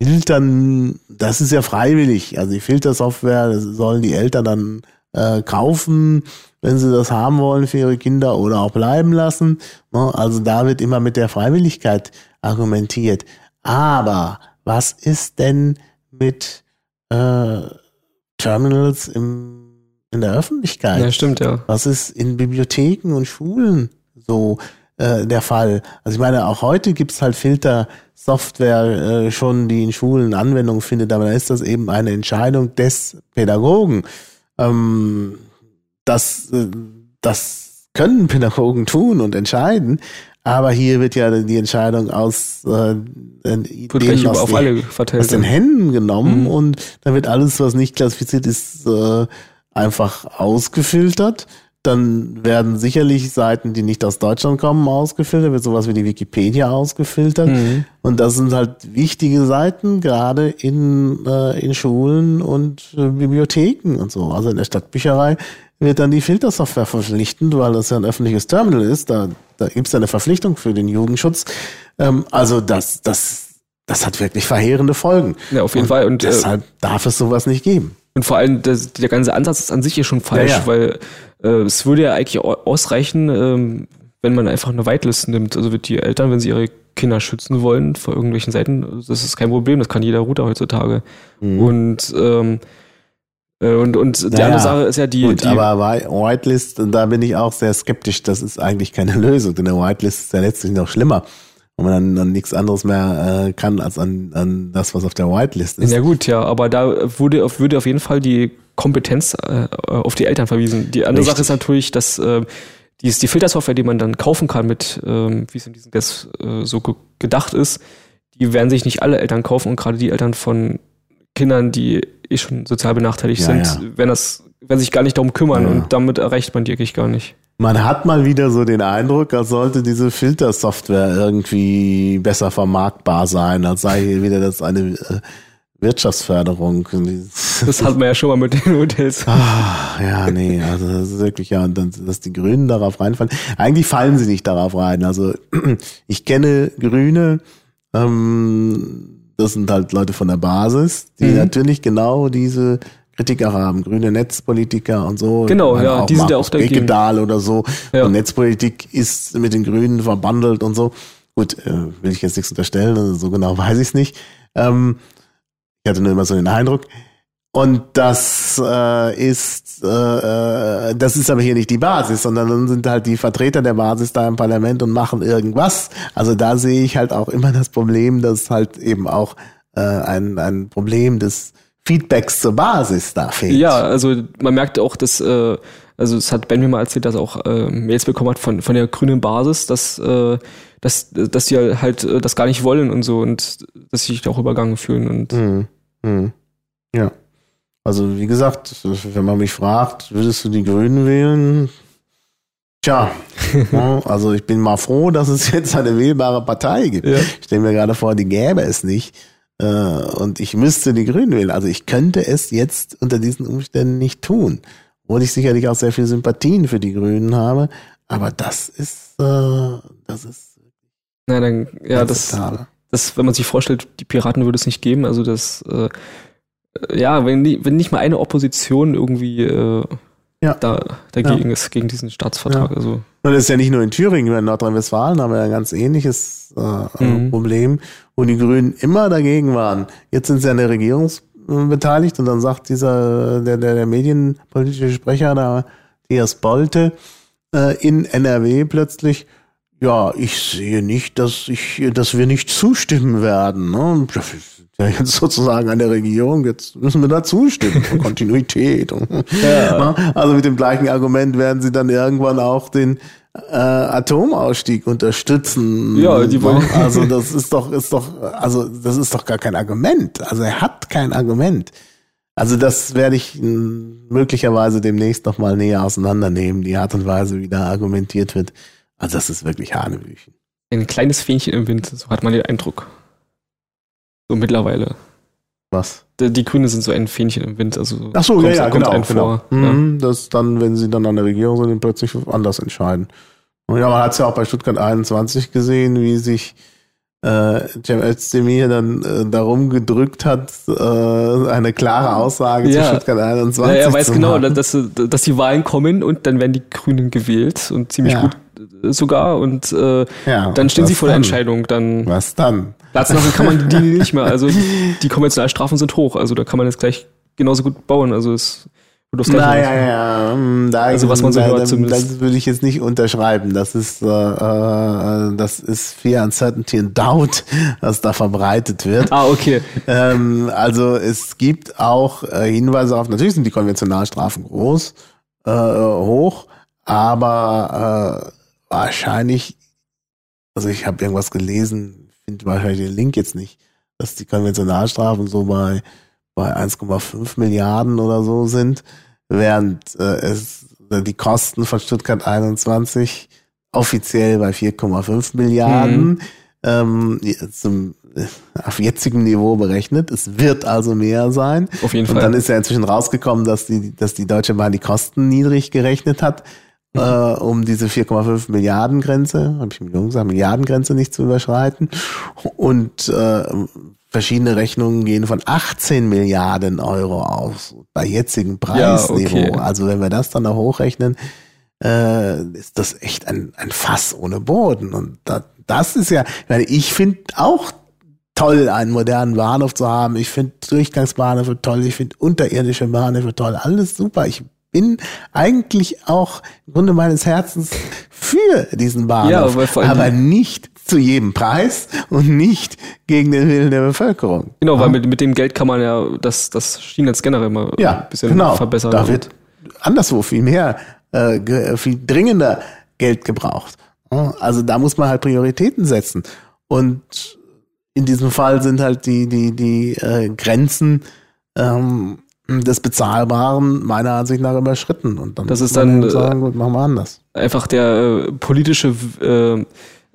filtern, das ist ja freiwillig. Also die Filtersoftware sollen die Eltern dann äh, kaufen, wenn sie das haben wollen für ihre Kinder oder auch bleiben lassen. Ne? Also da wird immer mit der Freiwilligkeit argumentiert. Aber was ist denn mit äh, Terminals im, in der Öffentlichkeit? Ja, stimmt, ja. Was ist in Bibliotheken und Schulen so äh, der Fall? Also ich meine, auch heute gibt's halt Filtersoftware äh, schon, die in Schulen Anwendung findet, aber da ist das eben eine Entscheidung des Pädagogen. Ähm, das, äh, das können Pädagogen tun und entscheiden, aber hier wird ja die Entscheidung aus, äh, Ideen aus, verteilt. aus den Händen genommen mhm. und da wird alles, was nicht klassifiziert ist, äh, einfach ausgefiltert. Dann werden sicherlich Seiten, die nicht aus Deutschland kommen, ausgefiltert, wird sowas wie die Wikipedia ausgefiltert. Mhm. Und das sind halt wichtige Seiten, gerade in, äh, in Schulen und äh, Bibliotheken und so. Also in der Stadtbücherei wird dann die Filtersoftware verpflichtend, weil das ja ein öffentliches Terminal ist. Da, da gibt es ja eine Verpflichtung für den Jugendschutz. Ähm, also das, das, das hat wirklich verheerende Folgen. Ja, auf jeden und Fall. Und äh, deshalb äh, darf es sowas nicht geben. Und vor allem das, der ganze Ansatz ist an sich hier schon falsch, ja, ja. weil äh, es würde ja eigentlich ausreichen, ähm, wenn man einfach eine Whitelist nimmt. Also wird die Eltern, wenn sie ihre Kinder schützen wollen vor irgendwelchen Seiten, das ist kein Problem, das kann jeder Router heutzutage. Mhm. Und ähm, äh, und, und die naja, andere Sache ist ja die, gut, die. Aber Whitelist, da bin ich auch sehr skeptisch. Das ist eigentlich keine Lösung, denn eine Whitelist ist ja letztlich noch schlimmer. Und man dann, dann nichts anderes mehr äh, kann als an, an das, was auf der Whitelist ist. Ja gut, ja, aber da wurde, würde auf jeden Fall die Kompetenz äh, auf die Eltern verwiesen. Die andere Richtig. Sache ist natürlich, dass äh, die, die Filtersoftware, die man dann kaufen kann, mit ähm, wie es in diesem Guest äh, so ge gedacht ist, die werden sich nicht alle Eltern kaufen und gerade die Eltern von Kindern, die eh schon sozial benachteiligt ja, sind, ja. wenn das, wenn sich gar nicht darum kümmern ja. und damit erreicht man die eigentlich gar nicht. Man hat mal wieder so den Eindruck, als sollte diese Filtersoftware irgendwie besser vermarktbar sein, als sei hier wieder das eine äh, Wirtschaftsförderung. Das hat man ja schon mal mit den Hotels. Ah, ja, nee, also das ist wirklich ja, dass die Grünen darauf reinfallen. Eigentlich fallen sie nicht darauf rein. Also ich kenne Grüne, ähm, das sind halt Leute von der Basis, die mhm. natürlich genau diese Kritiker haben, grüne Netzpolitiker und so. Genau, ja, die sind ja auch dagegen. Bekedal oder so. Ja. Und Netzpolitik ist mit den Grünen verbandelt und so. Gut, äh, will ich jetzt nichts unterstellen, also so genau weiß ich es nicht. Ähm, ich hatte nur immer so den Eindruck. Und das äh, ist äh, äh, das ist aber hier nicht die Basis, sondern dann sind halt die Vertreter der Basis da im Parlament und machen irgendwas. Also da sehe ich halt auch immer das Problem, dass halt eben auch äh, ein, ein Problem des Feedbacks zur Basis da fehlt. Ja, also man merkt auch, dass äh, also es hat Ben mir mal erzählt, dass er auch äh, Mails bekommen hat von von der grünen Basis, dass äh, dass dass die halt äh, das gar nicht wollen und so und dass sie sich da auch übergangen fühlen und mhm. Mhm. ja. Also wie gesagt, wenn man mich fragt, würdest du die Grünen wählen? Tja, also ich bin mal froh, dass es jetzt eine wählbare Partei gibt. Ja. Ich stelle mir gerade vor, die gäbe es nicht. Äh, und ich müsste die Grünen wählen. Also ich könnte es jetzt unter diesen Umständen nicht tun. Obwohl ich sicherlich auch sehr viel Sympathien für die Grünen habe. Aber das ist, äh, das ist. Na, dann, ja, das, das, wenn man sich vorstellt, die Piraten würde es nicht geben. Also das, äh, ja, wenn, wenn nicht mal eine Opposition irgendwie äh, ja. da, dagegen ja. ist, gegen diesen Staatsvertrag. Ja. Also. Und das ist ja nicht nur in Thüringen, in Nordrhein-Westfalen haben wir ein ganz ähnliches äh, mhm. Problem, wo die Grünen immer dagegen waren. Jetzt sind sie an der Regierung beteiligt und dann sagt dieser, der, der, der medienpolitische Sprecher, der Matthias Bolte, äh, in NRW plötzlich, ja, ich sehe nicht, dass ich, dass wir nicht zustimmen werden. Ne? Ja jetzt sozusagen an der Regierung, jetzt müssen wir da zustimmen. Kontinuität. ja. Also mit dem gleichen Argument werden sie dann irgendwann auch den äh, Atomausstieg unterstützen. Ja, die wollen. Also das ist doch, ist doch, also das ist doch gar kein Argument. Also er hat kein Argument. Also das werde ich möglicherweise demnächst noch mal näher auseinandernehmen, die Art und Weise, wie da argumentiert wird. Also das ist wirklich Hanebüchen. Ein kleines Fähnchen im Wind, so hat man den Eindruck. So mittlerweile. Was? Die, die Grüne sind so ein Fähnchen im Wind. Also Ach so, ja, ja, genau. genau. Mhm, ja. Das dann, wenn sie dann an der Regierung sind, plötzlich anders entscheiden. Und ja, man hat es ja auch bei Stuttgart 21 gesehen, wie sich äh, Cem Özdemir dann äh, darum gedrückt hat, äh, eine klare Aussage ja. zu Stuttgart 21 ja, Er weiß genau, dass, dass die Wahlen kommen und dann werden die Grünen gewählt und ziemlich ja. gut sogar und äh, ja, dann stehen sie vor der Entscheidung. Dann was dann? Platz lassen kann man die nicht mehr. Also die Konventionalstrafen sind hoch. Also da kann man jetzt gleich genauso gut bauen. Also es naja, ja, hm, da, also was man so da, hört zumindest. Das würde ich jetzt nicht unterschreiben. Das ist, äh, äh, das ist Fear, Uncertainty and Doubt, was da verbreitet wird. Ah, okay. Ähm, also es gibt auch äh, Hinweise auf, natürlich sind die Konventionalstrafen groß, äh, hoch, aber äh, wahrscheinlich, also ich habe irgendwas gelesen, finde wahrscheinlich den Link jetzt nicht, dass die Konventionalstrafen so bei bei 1,5 Milliarden oder so sind, während äh, es äh, die Kosten von Stuttgart 21 offiziell bei 4,5 Milliarden mhm. ähm, zum, äh, auf jetzigem Niveau berechnet. Es wird also mehr sein. Auf jeden Fall. Und dann ist ja inzwischen rausgekommen, dass die, dass die Deutsche Bahn die Kosten niedrig gerechnet hat. Äh, um diese 4,5 Milliarden Grenze, habe ich Millionen gesagt, Milliardengrenze nicht zu überschreiten. Und äh, verschiedene Rechnungen gehen von 18 Milliarden Euro aus bei jetzigem Preisniveau. Ja, okay. Also wenn wir das dann noch hochrechnen, äh, ist das echt ein, ein Fass ohne Boden. Und das, das ist ja, ich, meine, ich finde auch toll, einen modernen Bahnhof zu haben. Ich finde Durchgangsbahnhöfe toll, ich finde unterirdische Bahnhöfe toll, alles super. Ich bin eigentlich auch im Grunde meines Herzens für diesen Bahnhof, ja, aber, aber nicht zu jedem Preis und nicht gegen den Willen der Bevölkerung. Genau, weil mit, mit dem Geld kann man ja das, das Schienennetz generell mal ja, ein bisschen genau. verbessern. Da wird anderswo viel mehr, äh, viel dringender Geld gebraucht. Also da muss man halt Prioritäten setzen. Und in diesem Fall sind halt die, die, die äh, Grenzen ähm, des Bezahlbaren meiner Ansicht nach überschritten. Und dann das ist dann sagen, gut, machen wir anders. Einfach der äh, politische äh,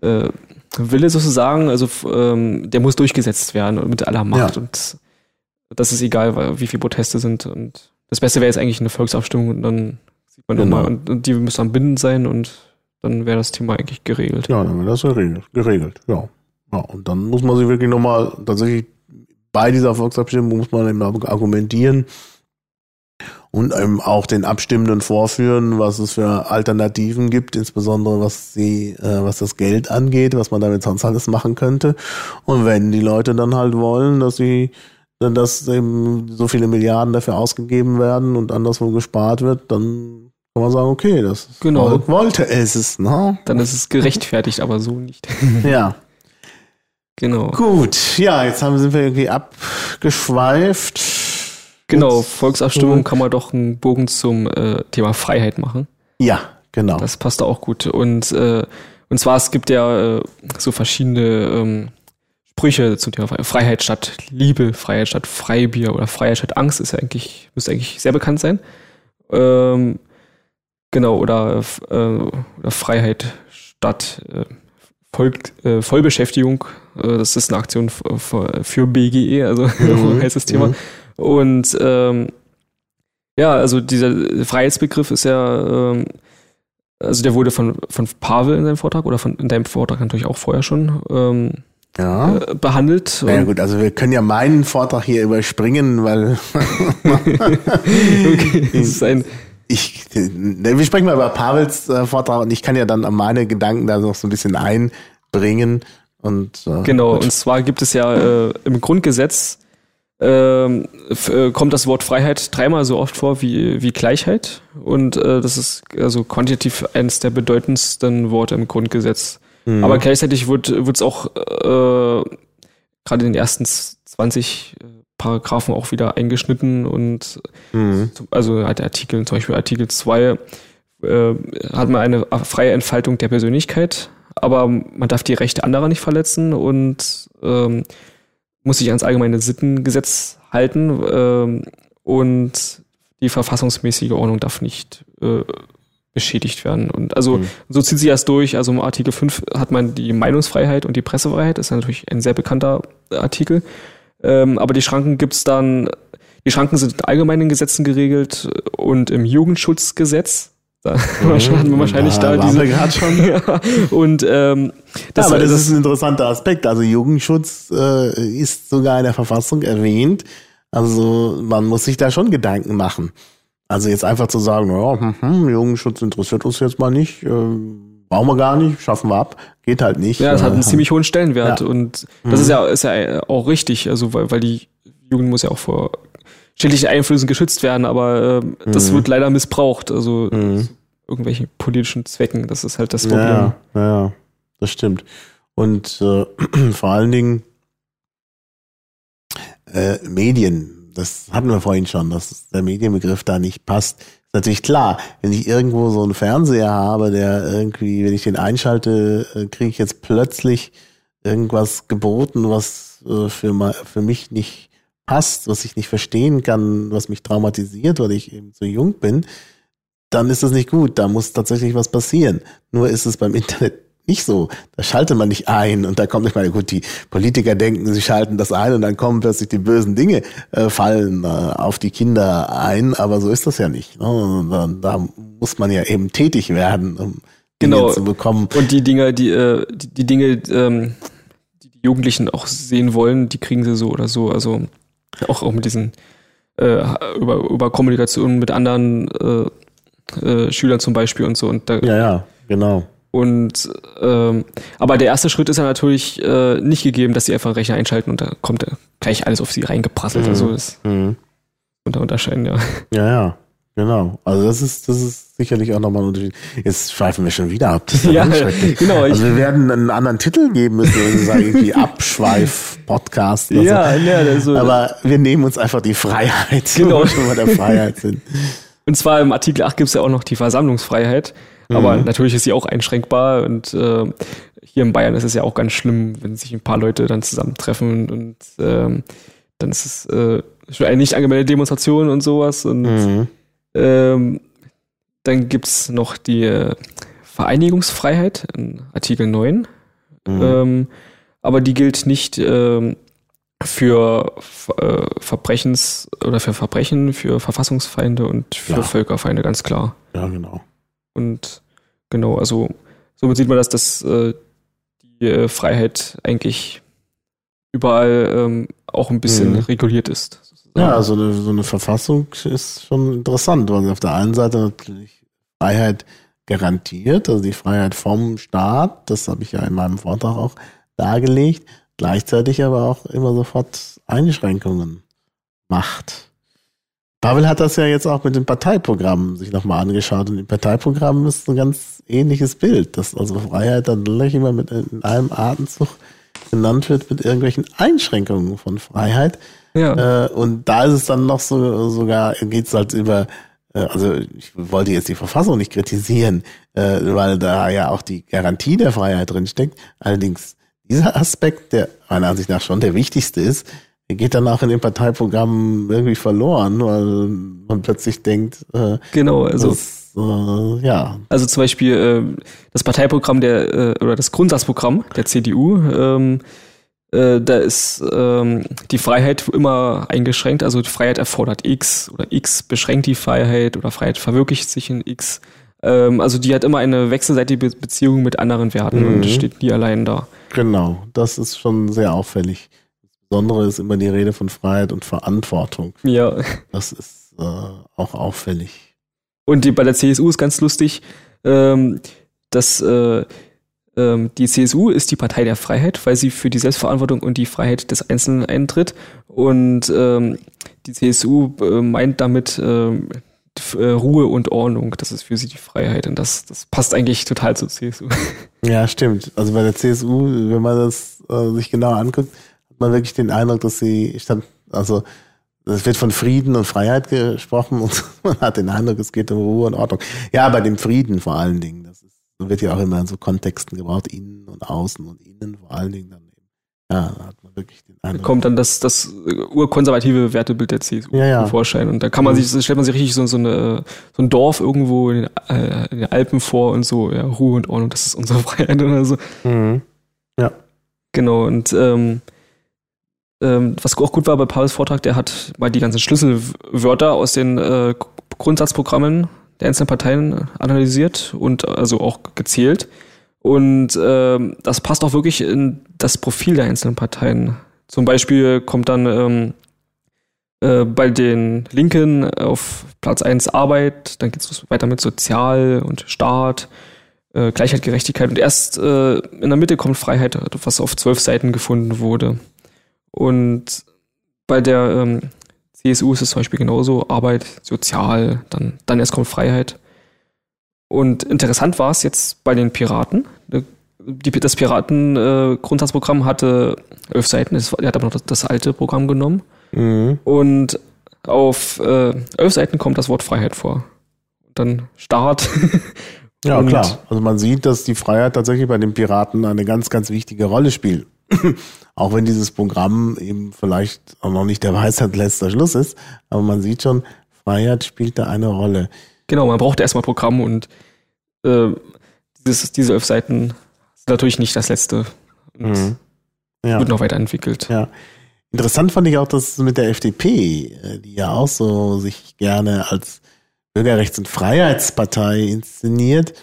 äh, Wille sozusagen, also ähm, der muss durchgesetzt werden mit aller Macht ja. und das ist egal, wie viele Proteste sind und das Beste wäre jetzt eigentlich eine Volksabstimmung und dann sieht man genau. nochmal und, und die müssen dann bindend sein und dann wäre das Thema eigentlich geregelt. Ja, dann wäre das geregelt, geregelt, ja. ja. Und dann muss man sich wirklich nochmal tatsächlich bei dieser Volksabstimmung muss man eben argumentieren, und eben auch den Abstimmenden vorführen, was es für Alternativen gibt, insbesondere was sie, äh, was das Geld angeht, was man damit sonst alles machen könnte. Und wenn die Leute dann halt wollen, dass sie dass eben so viele Milliarden dafür ausgegeben werden und anderswo gespart wird, dann kann man sagen, okay, das genau. wollte es, ne? Dann ist es gerechtfertigt, aber so nicht. ja. Genau. Gut, ja, jetzt haben, sind wir irgendwie abgeschweift. Genau, Volksabstimmung kann man doch einen Bogen zum äh, Thema Freiheit machen. Ja, genau. Das passt auch gut. Und, äh, und zwar, es gibt ja äh, so verschiedene ähm, Sprüche zum Thema Freiheit statt Liebe, Freiheit statt Freibier oder Freiheit statt Angst ist ja eigentlich, müsste eigentlich sehr bekannt sein. Ähm, genau, oder, äh, oder Freiheit statt äh, Voll, äh, Vollbeschäftigung. Äh, das ist eine Aktion für, BGE, also mhm. heißt das Thema. Mhm. Und ähm, ja, also dieser Freiheitsbegriff ist ja, ähm, also der wurde von, von Pavel in seinem Vortrag oder von in deinem Vortrag natürlich auch vorher schon ähm, ja. äh, behandelt. Na ja, gut, also wir können ja meinen Vortrag hier überspringen, weil okay, das ist ein ich, wir sprechen mal über Pavels äh, Vortrag und ich kann ja dann meine Gedanken da noch so ein bisschen einbringen. Und, äh, genau, und zwar gibt es ja äh, im Grundgesetz ähm, äh, kommt das Wort Freiheit dreimal so oft vor wie, wie Gleichheit. Und äh, das ist also quantitativ eines der bedeutendsten Worte im Grundgesetz. Mhm. Aber gleichzeitig wird es auch äh, gerade in den ersten 20 äh, Paragraphen auch wieder eingeschnitten und mhm. also hat der Artikel, zum Beispiel Artikel 2, äh, hat man eine freie Entfaltung der Persönlichkeit, aber man darf die Rechte anderer nicht verletzen und ähm, muss sich ans allgemeine Sittengesetz halten ähm, und die verfassungsmäßige Ordnung darf nicht äh, beschädigt werden. Und also mhm. so zieht sich das durch. Also im Artikel 5 hat man die Meinungsfreiheit und die Pressefreiheit. Das ist natürlich ein sehr bekannter Artikel. Ähm, aber die Schranken gibt's dann, die Schranken sind in allgemeinen Gesetzen geregelt und im Jugendschutzgesetz. Da mhm, hatten wir wahrscheinlich da, da diese. gerade schon. ja, und ähm, das, ja, aber das, das, ist ein interessanter Aspekt. Also Jugendschutz äh, ist sogar in der Verfassung erwähnt. Also man muss sich da schon Gedanken machen. Also jetzt einfach zu sagen, naja, hm, hm, Jugendschutz interessiert uns jetzt mal nicht, äh, brauchen wir gar nicht, schaffen wir ab, geht halt nicht. Ja, es hat einen ziemlich hohen Stellenwert ja. und das mhm. ist ja ist ja auch richtig, also weil, weil die Jugend muss ja auch vor schädlichen Einflüssen geschützt werden, aber äh, das mhm. wird leider missbraucht, also mhm. irgendwelchen politischen Zwecken, das ist halt das Problem. Ja, ja das stimmt. Und äh, vor allen Dingen äh, Medien, das hatten wir vorhin schon, dass der Medienbegriff da nicht passt. Ist natürlich klar, wenn ich irgendwo so einen Fernseher habe, der irgendwie, wenn ich den einschalte, äh, kriege ich jetzt plötzlich irgendwas geboten, was äh, für, für mich nicht passt, was ich nicht verstehen kann, was mich traumatisiert, weil ich eben zu jung bin, dann ist das nicht gut. Da muss tatsächlich was passieren. Nur ist es beim Internet nicht so. Da schaltet man nicht ein und da kommt nicht mal, gut, die Politiker denken, sie schalten das ein und dann kommen plötzlich die bösen Dinge, äh, fallen äh, auf die Kinder ein, aber so ist das ja nicht. Ne? Da, da, muss man ja eben tätig werden, um genau. Dinge zu bekommen. Und die Dinge, die, äh, die, die Dinge, ähm, die die Jugendlichen auch sehen wollen, die kriegen sie so oder so. Also auch, auch mit diesen äh, über, über Kommunikation mit anderen äh, äh, Schülern zum Beispiel und so. Und da, ja, ja, genau. Und ähm, aber der erste Schritt ist ja natürlich äh, nicht gegeben, dass sie einfach Rechner einschalten und da kommt gleich alles auf sie reingeprasselt. Also mhm. Also das mhm. unter unterscheiden, ja. Ja, ja. Genau. Also das ist, das ist sicherlich auch nochmal ein Unterschied. Jetzt schweifen wir schon wieder ab. Das ist ja, genau. Also wir werden einen anderen Titel geben müssen, wenn wir sagen, irgendwie Abschweif-Podcast. Ja, so. ja, so. Aber wir nehmen uns einfach die Freiheit, genau. wo wir schon mal der Freiheit sind. Und zwar im Artikel 8 gibt es ja auch noch die Versammlungsfreiheit. Aber mhm. natürlich ist sie auch einschränkbar und äh, hier in Bayern ist es ja auch ganz schlimm, wenn sich ein paar Leute dann zusammentreffen und ähm, dann ist es äh, eine nicht angemeldete Demonstration und sowas. Und mhm. ähm, dann gibt's noch die äh, Vereinigungsfreiheit in Artikel 9. Mhm. Ähm, aber die gilt nicht ähm, für äh, Verbrechens oder für Verbrechen, für Verfassungsfeinde und für ja. Völkerfeinde, ganz klar. Ja, genau. Und genau, also somit sieht man, dass das äh, die äh, Freiheit eigentlich überall ähm, auch ein bisschen mhm. reguliert ist. Sozusagen. Ja, also eine, so eine Verfassung ist schon interessant, weil sie auf der einen Seite natürlich Freiheit garantiert, also die Freiheit vom Staat, das habe ich ja in meinem Vortrag auch dargelegt, gleichzeitig aber auch immer sofort Einschränkungen macht. Pavel hat das ja jetzt auch mit dem Parteiprogramm sich nochmal angeschaut und im Parteiprogramm ist ein ganz ähnliches Bild, dass also Freiheit dann gleich immer mit in einem Atemzug genannt wird mit irgendwelchen Einschränkungen von Freiheit. Ja. Äh, und da ist es dann noch so, sogar geht es halt über, äh, also ich wollte jetzt die Verfassung nicht kritisieren, äh, weil da ja auch die Garantie der Freiheit drinsteckt. Allerdings dieser Aspekt, der meiner Ansicht nach schon der wichtigste ist, geht dann auch in dem Parteiprogramm irgendwie verloren, weil man plötzlich denkt, äh, genau, also das, äh, ja. Also zum Beispiel äh, das Parteiprogramm der äh, oder das Grundsatzprogramm der CDU, ähm, äh, da ist ähm, die Freiheit immer eingeschränkt, also die Freiheit erfordert X oder X beschränkt die Freiheit oder Freiheit verwirklicht sich in X. Ähm, also die hat immer eine wechselseitige Beziehung mit anderen Werten mhm. und steht nie allein da. Genau, das ist schon sehr auffällig. Besondere ist immer die Rede von Freiheit und Verantwortung. Ja. Das ist äh, auch auffällig. Und die, bei der CSU ist ganz lustig, ähm, dass äh, ähm, die CSU ist die Partei der Freiheit, weil sie für die Selbstverantwortung und die Freiheit des Einzelnen eintritt. Und ähm, die CSU äh, meint damit ähm, äh, Ruhe und Ordnung. Das ist für sie die Freiheit. Und das, das passt eigentlich total zur CSU. Ja, stimmt. Also bei der CSU, wenn man das äh, sich genau anguckt, man wirklich den Eindruck, dass sie stand, also es wird von Frieden und Freiheit gesprochen und man hat den Eindruck, es geht um Ruhe und Ordnung. Ja, bei dem Frieden vor allen Dingen. Das ist, wird ja auch immer in so Kontexten gebraucht, innen und außen und innen vor allen Dingen dann eben. Ja, da hat man wirklich den Eindruck. Da kommt dann das, das urkonservative Wertebild der CSU ja, ja. Vorschein. Und da kann man mhm. sich, stellt man sich richtig so, so, eine, so ein Dorf irgendwo in den, äh, in den Alpen vor und so, ja, Ruhe und Ordnung, das ist unsere Freiheit oder so. Mhm. Ja. Genau, und ähm, ähm, was auch gut war bei Pauls Vortrag, der hat mal die ganzen Schlüsselwörter aus den äh, Grundsatzprogrammen der einzelnen Parteien analysiert und also auch gezählt. Und ähm, das passt auch wirklich in das Profil der einzelnen Parteien. Zum Beispiel kommt dann ähm, äh, bei den Linken auf Platz 1 Arbeit, dann geht es weiter mit Sozial und Staat, äh, Gleichheit, Gerechtigkeit und erst äh, in der Mitte kommt Freiheit, was auf zwölf Seiten gefunden wurde. Und bei der ähm, CSU ist es zum Beispiel genauso, Arbeit, Sozial, dann, dann erst kommt Freiheit. Und interessant war es jetzt bei den Piraten. Die, das Piraten-Grundsatzprogramm äh, hatte elf Seiten, er hat aber noch das, das alte Programm genommen. Mhm. Und auf äh, elf Seiten kommt das Wort Freiheit vor. dann Staat. ja, klar. Also man sieht, dass die Freiheit tatsächlich bei den Piraten eine ganz, ganz wichtige Rolle spielt. auch wenn dieses Programm eben vielleicht auch noch nicht der Weisheit letzter Schluss ist, aber man sieht schon, Freiheit spielt da eine Rolle. Genau, man braucht erstmal Programm und äh, dieses, diese elf Seiten sind natürlich nicht das letzte. Mhm. Ja. Wird noch weiterentwickelt. Ja. Interessant fand ich auch, dass mit der FDP, äh, die ja auch so sich gerne als Bürgerrechts- und Freiheitspartei inszeniert,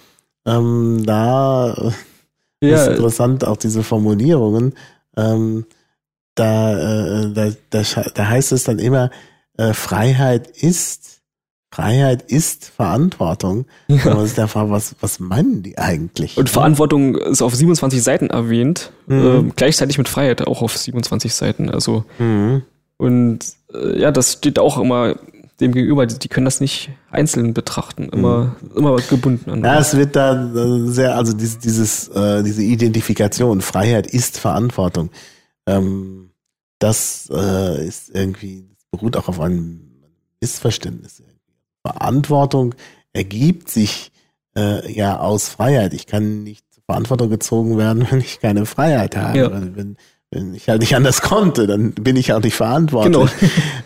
ähm, da ja. ist interessant auch diese Formulierungen. Ähm, da, äh, da, da, da heißt es dann immer, äh, Freiheit ist Freiheit ist Verantwortung. Ja. Man sich da fragen, was, was meinen die eigentlich? Und Verantwortung ist auf 27 Seiten erwähnt, mhm. äh, gleichzeitig mit Freiheit auch auf 27 Seiten. Also mhm. und äh, ja, das steht auch immer dem gegenüber. Die, die können das nicht einzeln betrachten, immer mhm. immer gebunden. An ja, es wird da sehr, also dieses, dieses äh, diese Identifikation, Freiheit ist Verantwortung. Ähm, das äh, ist irgendwie beruht auch auf einem Missverständnis. Verantwortung ergibt sich äh, ja aus Freiheit. Ich kann nicht zur Verantwortung gezogen werden, wenn ich keine Freiheit habe. Ja. Wenn, wenn ich halt nicht anders konnte, dann bin ich auch nicht verantwortlich. Genau.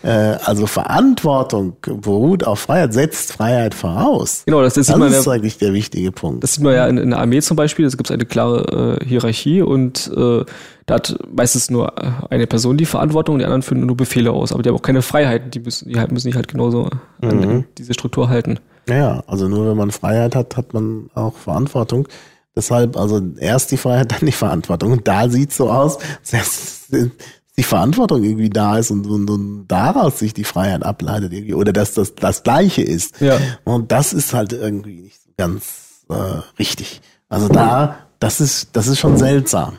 Äh, also Verantwortung beruht auf Freiheit, setzt Freiheit voraus. Genau, das, das, das ist ja, eigentlich der wichtige Punkt. Das sieht man ja in, in der Armee zum Beispiel, da gibt es eine klare äh, Hierarchie und äh, da hat meistens nur eine Person die Verantwortung und die anderen führen nur Befehle aus. Aber die haben auch keine Freiheit, die müssen, die halt, müssen sich halt genauso mhm. an diese Struktur halten. Ja, also nur wenn man Freiheit hat, hat man auch Verantwortung. Deshalb, also erst die Freiheit, dann die Verantwortung. Und da sieht so aus, dass die Verantwortung irgendwie da ist und, und, und daraus sich die Freiheit ableitet irgendwie. Oder dass das das Gleiche ist. Ja. Und das ist halt irgendwie nicht so ganz äh, richtig. Also da, das ist, das ist schon seltsam.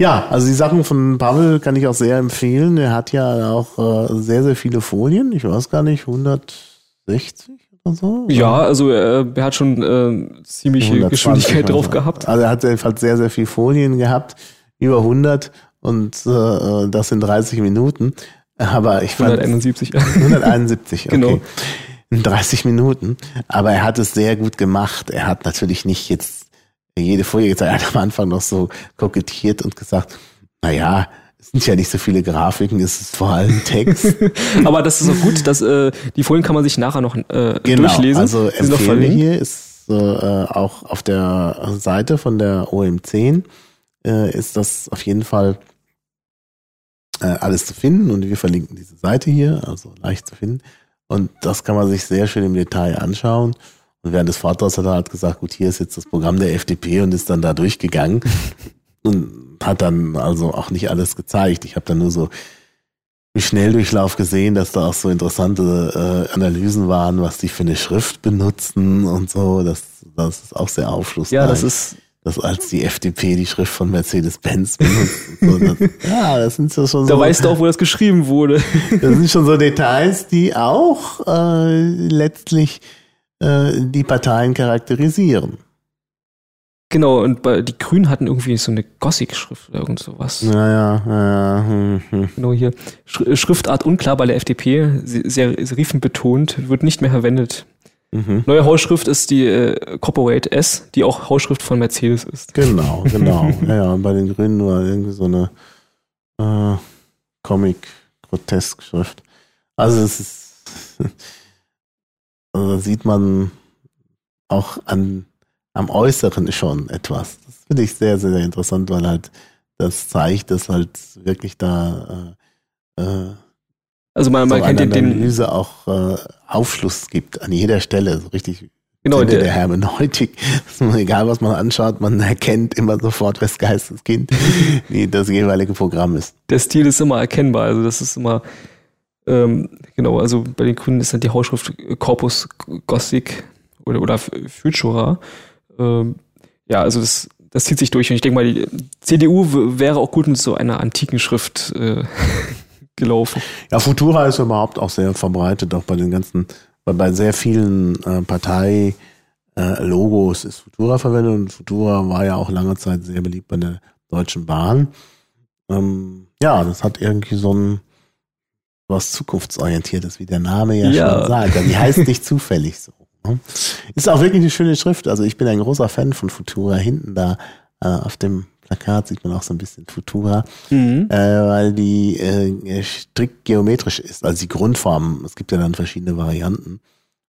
Ja, also die Sachen von Pavel kann ich auch sehr empfehlen. Er hat ja auch äh, sehr, sehr viele Folien. Ich weiß gar nicht, 160 oder so? Ja, also äh, er hat schon äh, ziemliche Geschwindigkeit drauf gehabt. Also er hat jedenfalls sehr, sehr viel Folien gehabt, über 100 und äh, das in 30 Minuten. Aber ich fand 171. 171, okay. Genau. In 30 Minuten. Aber er hat es sehr gut gemacht. Er hat natürlich nicht jetzt jede Folie gezeigt. Er hat am Anfang noch so kokettiert und gesagt, na ja, es sind ja nicht so viele Grafiken, es ist vor allem Text. Aber das ist auch gut, dass äh, die Folien kann man sich nachher noch äh, genau, durchlesen. Also empfehle hier ist äh, auch auf der Seite von der OM10 äh, ist das auf jeden Fall äh, alles zu finden und wir verlinken diese Seite hier, also leicht zu finden. Und das kann man sich sehr schön im Detail anschauen. Und während des Vortrags hat er halt gesagt, gut, hier ist jetzt das Programm der FDP und ist dann da durchgegangen. und hat dann also auch nicht alles gezeigt. Ich habe dann nur so im Schnelldurchlauf gesehen, dass da auch so interessante äh, Analysen waren, was die für eine Schrift benutzen und so. Das, das ist auch sehr aufschlussreich. Ja, das ist dass als die FDP die Schrift von Mercedes-Benz benutzt. So, das, ja, das sind so schon so. Da weißt du auch, wo das geschrieben wurde. das sind schon so Details, die auch äh, letztlich äh, die Parteien charakterisieren. Genau, und bei, die Grünen hatten irgendwie so eine Gothic-Schrift oder irgend sowas. Naja, naja. Hm, hm. Genau hier. Schriftart unklar bei der FDP, sehr serifenbetont, wird nicht mehr verwendet. Mhm. Neue Hausschrift ist die äh, Corporate S, die auch Hausschrift von Mercedes ist. Genau, genau. ja, ja, und bei den Grünen nur irgendwie so eine äh, Comic-Grotesk-Schrift. Also es ist, also sieht man auch an am Äußeren schon etwas. Das finde ich sehr, sehr interessant, weil halt das zeigt, dass halt wirklich da äh, äh, Also man, man so kennt den Analyse auch äh, Aufschluss gibt an jeder Stelle, so richtig Genau, der, der Hermeneutik. Egal, was man anschaut, man erkennt immer sofort, wes Geistes Kind wie das jeweilige Programm ist. Der Stil ist immer erkennbar. Also das ist immer, ähm, genau, also bei den Kunden ist dann die Hausschrift Corpus Gothic oder, oder Futura. Ähm, ja, also das, das zieht sich durch. Und ich denke mal, die CDU wäre auch gut mit so einer antiken Schrift äh, gelaufen. Ja, Futura ist überhaupt auch sehr verbreitet, auch bei den ganzen weil bei sehr vielen äh, Partei-Logos äh, ist Futura verwendet und Futura war ja auch lange Zeit sehr beliebt bei der Deutschen Bahn. Ähm, ja, das hat irgendwie so ein was zukunftsorientiertes, wie der Name ja, ja. schon sagt. Die heißt nicht zufällig so. Ist auch wirklich eine schöne Schrift. Also ich bin ein großer Fan von Futura. Hinten da äh, auf dem Plakat sieht man auch so ein bisschen Futura, mhm. äh, weil die äh, strikt geometrisch ist, also die Grundform. Es gibt ja dann verschiedene Varianten.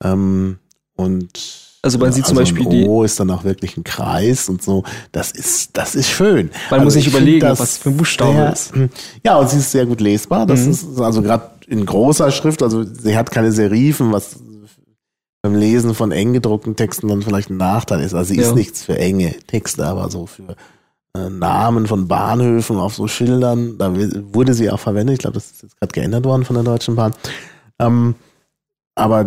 Ähm, und also man sieht also zum Beispiel ein O ist dann auch wirklich ein Kreis und so. Das ist, das ist schön. Man also muss sich überlegen, was für ein Buchstabe ist. Ja, und sie ist sehr gut lesbar. Das mhm. ist also gerade in großer Schrift. Also sie hat keine Serifen, was beim Lesen von eng gedruckten Texten dann vielleicht ein Nachteil ist. Also sie ja. ist nichts für enge Texte, aber so für äh, Namen von Bahnhöfen auf so Schildern. Da wurde sie auch verwendet. Ich glaube, das ist jetzt gerade geändert worden von der Deutschen Bahn. Ähm, aber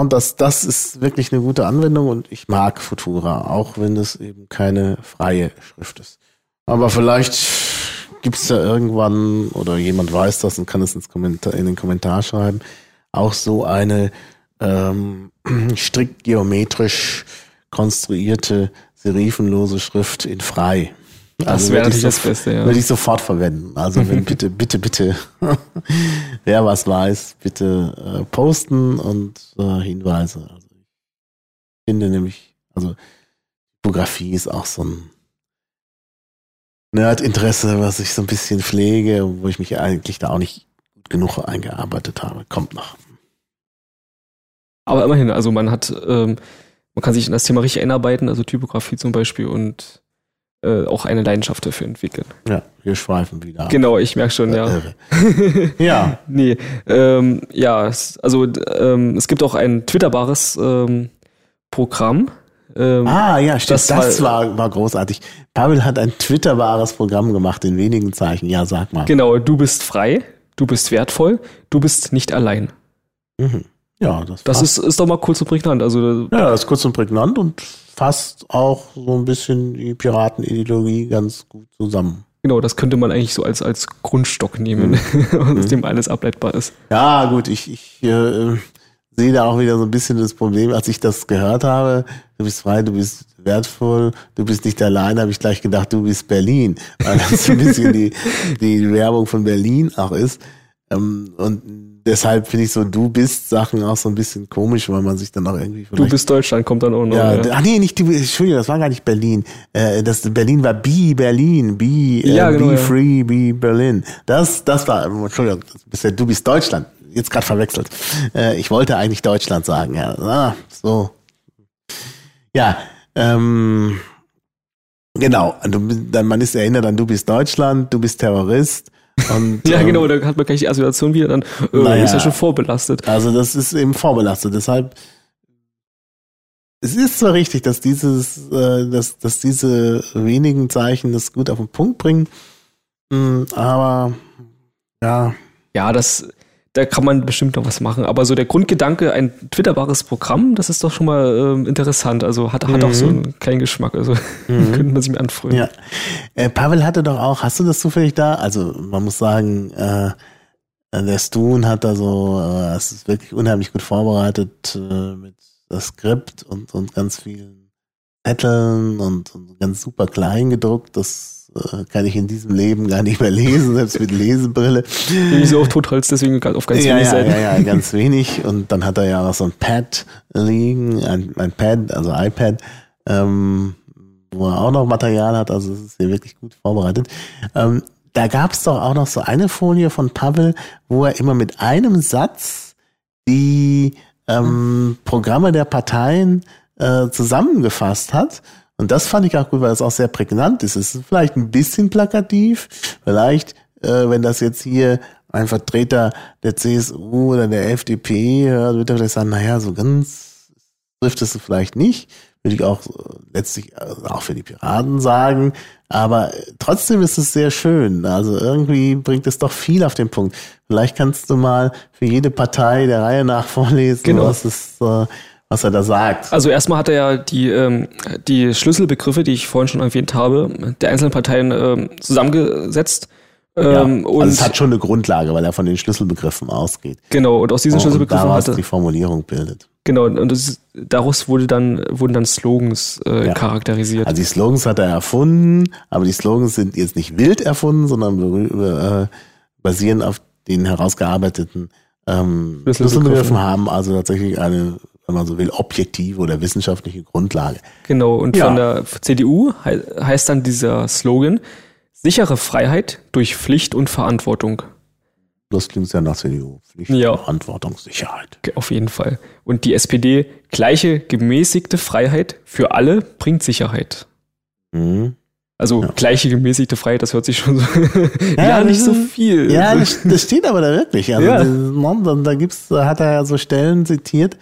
und das, das ist wirklich eine gute Anwendung und ich mag Futura, auch wenn es eben keine freie Schrift ist. Aber vielleicht gibt es ja irgendwann oder jemand weiß das und kann es ins Kommentar, in den Kommentar schreiben, auch so eine ähm, strikt geometrisch konstruierte serifenlose Schrift in frei. Das also wäre natürlich das Beste, ja. Würde ich sofort verwenden. Also wenn bitte, bitte, bitte, wer was weiß, bitte äh, posten und äh, Hinweise. Also ich finde nämlich, also Typografie ist auch so ein Nerd-Interesse, was ich so ein bisschen pflege, wo ich mich eigentlich da auch nicht gut genug eingearbeitet habe. Kommt noch. Aber immerhin, also man hat, ähm, man kann sich in das Thema richtig einarbeiten, also Typografie zum Beispiel und äh, auch eine Leidenschaft dafür entwickeln. Ja, wir schweifen wieder. Genau, ich merke schon, ja. ja. nee, ähm, ja, also ähm, es gibt auch ein twitterbares ähm, Programm. Ähm, ah, ja, stimmt. Das, das war, war großartig. Pavel hat ein twitterbares Programm gemacht in wenigen Zeichen. Ja, sag mal. Genau, du bist frei, du bist wertvoll, du bist nicht allein. Mhm. Ja, das, das ist, ist doch mal kurz und prägnant. Also, ja, das ist kurz und prägnant und fasst auch so ein bisschen die Piratenideologie ganz gut zusammen. Genau, das könnte man eigentlich so als, als Grundstock nehmen, mhm. aus dem mhm. alles ableitbar ist. Ja, gut, ich, ich äh, sehe da auch wieder so ein bisschen das Problem, als ich das gehört habe, du bist frei, du bist wertvoll, du bist nicht allein, habe ich gleich gedacht, du bist Berlin, weil das so ein bisschen die, die Werbung von Berlin auch ist. Ähm, und deshalb finde ich so du bist Sachen auch so ein bisschen komisch, weil man sich dann auch irgendwie Du bist Deutschland kommt dann auch noch. Ja, ja. ach nee, nicht du, Entschuldigung, das war gar nicht Berlin. Äh, das Berlin war Be Berlin, Be, äh, ja, genau, be. Free, Be Berlin. Das, das war, Entschuldigung, bist ja, du bist Deutschland. Jetzt gerade verwechselt. Äh, ich wollte eigentlich Deutschland sagen, ja. Ah, so. Ja, ähm, genau. Du, man ist erinnert an, du bist Deutschland, du bist Terrorist und, ja, ähm, genau, da hat man gleich die Assoziation wieder, dann äh, naja, ist ja schon vorbelastet. Also das ist eben vorbelastet. Deshalb, es ist zwar richtig, dass dieses, äh, dass, dass diese wenigen Zeichen das gut auf den Punkt bringen, mh, hm, aber ja. Ja, das, da kann man bestimmt noch was machen. Aber so der Grundgedanke, ein twitterbares Programm, das ist doch schon mal ähm, interessant. Also hat, hat mhm. auch so mhm. einen kleinen Geschmack. Also mhm. könnte man sich mir anfreunden. Ja. Äh, Pavel hatte doch auch, hast du das zufällig da? Also man muss sagen, äh, der Stun hat da so, äh, es ist wirklich unheimlich gut vorbereitet äh, mit das Skript und, und ganz vielen Zetteln und, und ganz super klein gedruckt. Das kann ich in diesem Leben gar nicht mehr lesen, selbst mit Lesebrille. Nicht so auf Totholz, deswegen auf ganz ja, wenig ja, Seiten. Ja, ja, ganz wenig. Und dann hat er ja auch so ein Pad liegen, ein, ein Pad, also iPad, ähm, wo er auch noch Material hat. Also es ist hier wirklich gut vorbereitet. Ähm, da gab es doch auch noch so eine Folie von Pavel, wo er immer mit einem Satz die ähm, Programme der Parteien äh, zusammengefasst hat. Und das fand ich auch gut, weil das auch sehr prägnant ist. Es ist vielleicht ein bisschen plakativ. Vielleicht, äh, wenn das jetzt hier ein Vertreter der CSU oder der FDP hört, wird er vielleicht sagen, naja, so ganz trifft es vielleicht nicht. Würde ich auch letztlich äh, auch für die Piraten sagen. Aber trotzdem ist es sehr schön. Also irgendwie bringt es doch viel auf den Punkt. Vielleicht kannst du mal für jede Partei der Reihe nach vorlesen, genau. was es äh, was er da sagt. Also erstmal hat er ja die, ähm, die Schlüsselbegriffe, die ich vorhin schon erwähnt habe, der einzelnen Parteien ähm, zusammengesetzt ähm, ja, also es hat schon eine Grundlage, weil er von den Schlüsselbegriffen ausgeht. Genau, und aus diesen Schlüsselbegriffen hat er die Formulierung bildet. Genau, und das, daraus wurde dann, wurden dann Slogans äh, ja. charakterisiert. Also die Slogans hat er erfunden, aber die Slogans sind jetzt nicht wild erfunden, sondern äh, basieren auf den herausgearbeiteten ähm, Schlüsselbegriffen, haben also tatsächlich eine, wenn man so will, objektive oder wissenschaftliche Grundlage. Genau, und ja. von der CDU he heißt dann dieser Slogan, Sichere Freiheit durch Pflicht und Verantwortung. Das klingt sehr nach CDU. Pflicht, ja. Verantwortung, Sicherheit. Auf jeden Fall. Und die SPD, gleiche gemäßigte Freiheit für alle bringt Sicherheit. Mhm. Also ja. gleiche gemäßigte Freiheit, das hört sich schon so. ja, ja, nicht so viel. Ja, das, das, steht aber da wirklich. Also ja. da gibt's, da hat er ja so Stellen zitiert,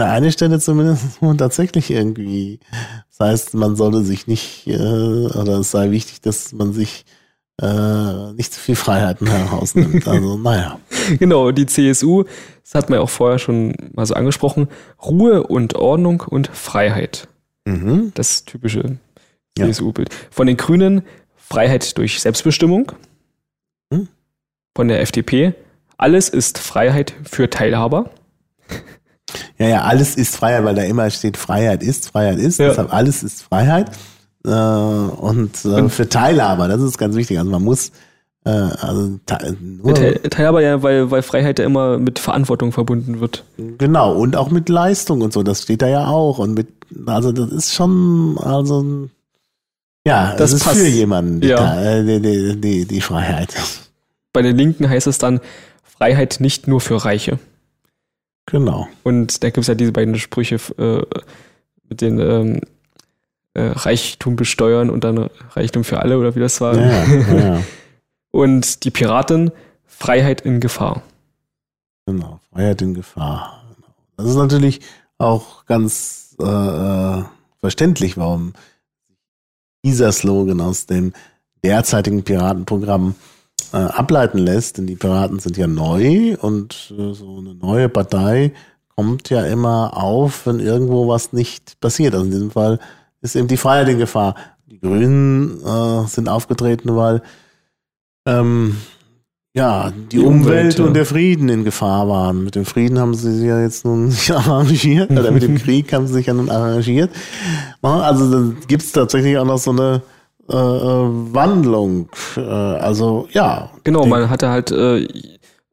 an eine Stelle zumindest, wo tatsächlich irgendwie, das heißt, man solle sich nicht, äh, oder es sei wichtig, dass man sich äh, nicht zu viel Freiheiten herausnimmt. Also, naja. Genau, die CSU, das hat man ja auch vorher schon mal so angesprochen, Ruhe und Ordnung und Freiheit. Mhm. Das typische CSU-Bild. Von den Grünen Freiheit durch Selbstbestimmung. Mhm. Von der FDP alles ist Freiheit für Teilhaber. Ja, ja, alles ist Freiheit, weil da immer steht, Freiheit ist, Freiheit ist. Ja. Deshalb alles ist Freiheit. Äh, und, äh, für Teilhaber, das ist ganz wichtig. Also man muss äh, also nur Teilhaber ja, weil, weil Freiheit ja immer mit Verantwortung verbunden wird. Genau, und auch mit Leistung und so, das steht da ja auch. Und mit, also das ist schon, also ja, das, das ist passt. für jemanden die, ja. die, die, die, die Freiheit. Bei den Linken heißt es dann Freiheit nicht nur für Reiche. Genau. Und da gibt es ja diese beiden Sprüche äh, mit den ähm, äh, Reichtum besteuern und dann Reichtum für alle oder wie das war. Ja, ja. und die Piraten, Freiheit in Gefahr. Genau, Freiheit in Gefahr. Das ist natürlich auch ganz äh, äh verständlich, warum dieser Slogan aus dem derzeitigen Piratenprogramm äh, ableiten lässt, denn die Piraten sind ja neu und äh, so eine neue Partei kommt ja immer auf, wenn irgendwo was nicht passiert. Also in diesem Fall ist eben die Freiheit in Gefahr. Die Grünen äh, sind aufgetreten, weil ähm, ja, die, die Umwelt, Umwelt ja. und der Frieden in Gefahr waren. Mit dem Frieden haben sie sich ja jetzt nun nicht arrangiert, oder mit dem Krieg haben sie sich ja nun arrangiert. Also dann gibt es tatsächlich auch noch so eine äh, äh, Wandlung. Äh, also ja. Genau, man hatte halt äh,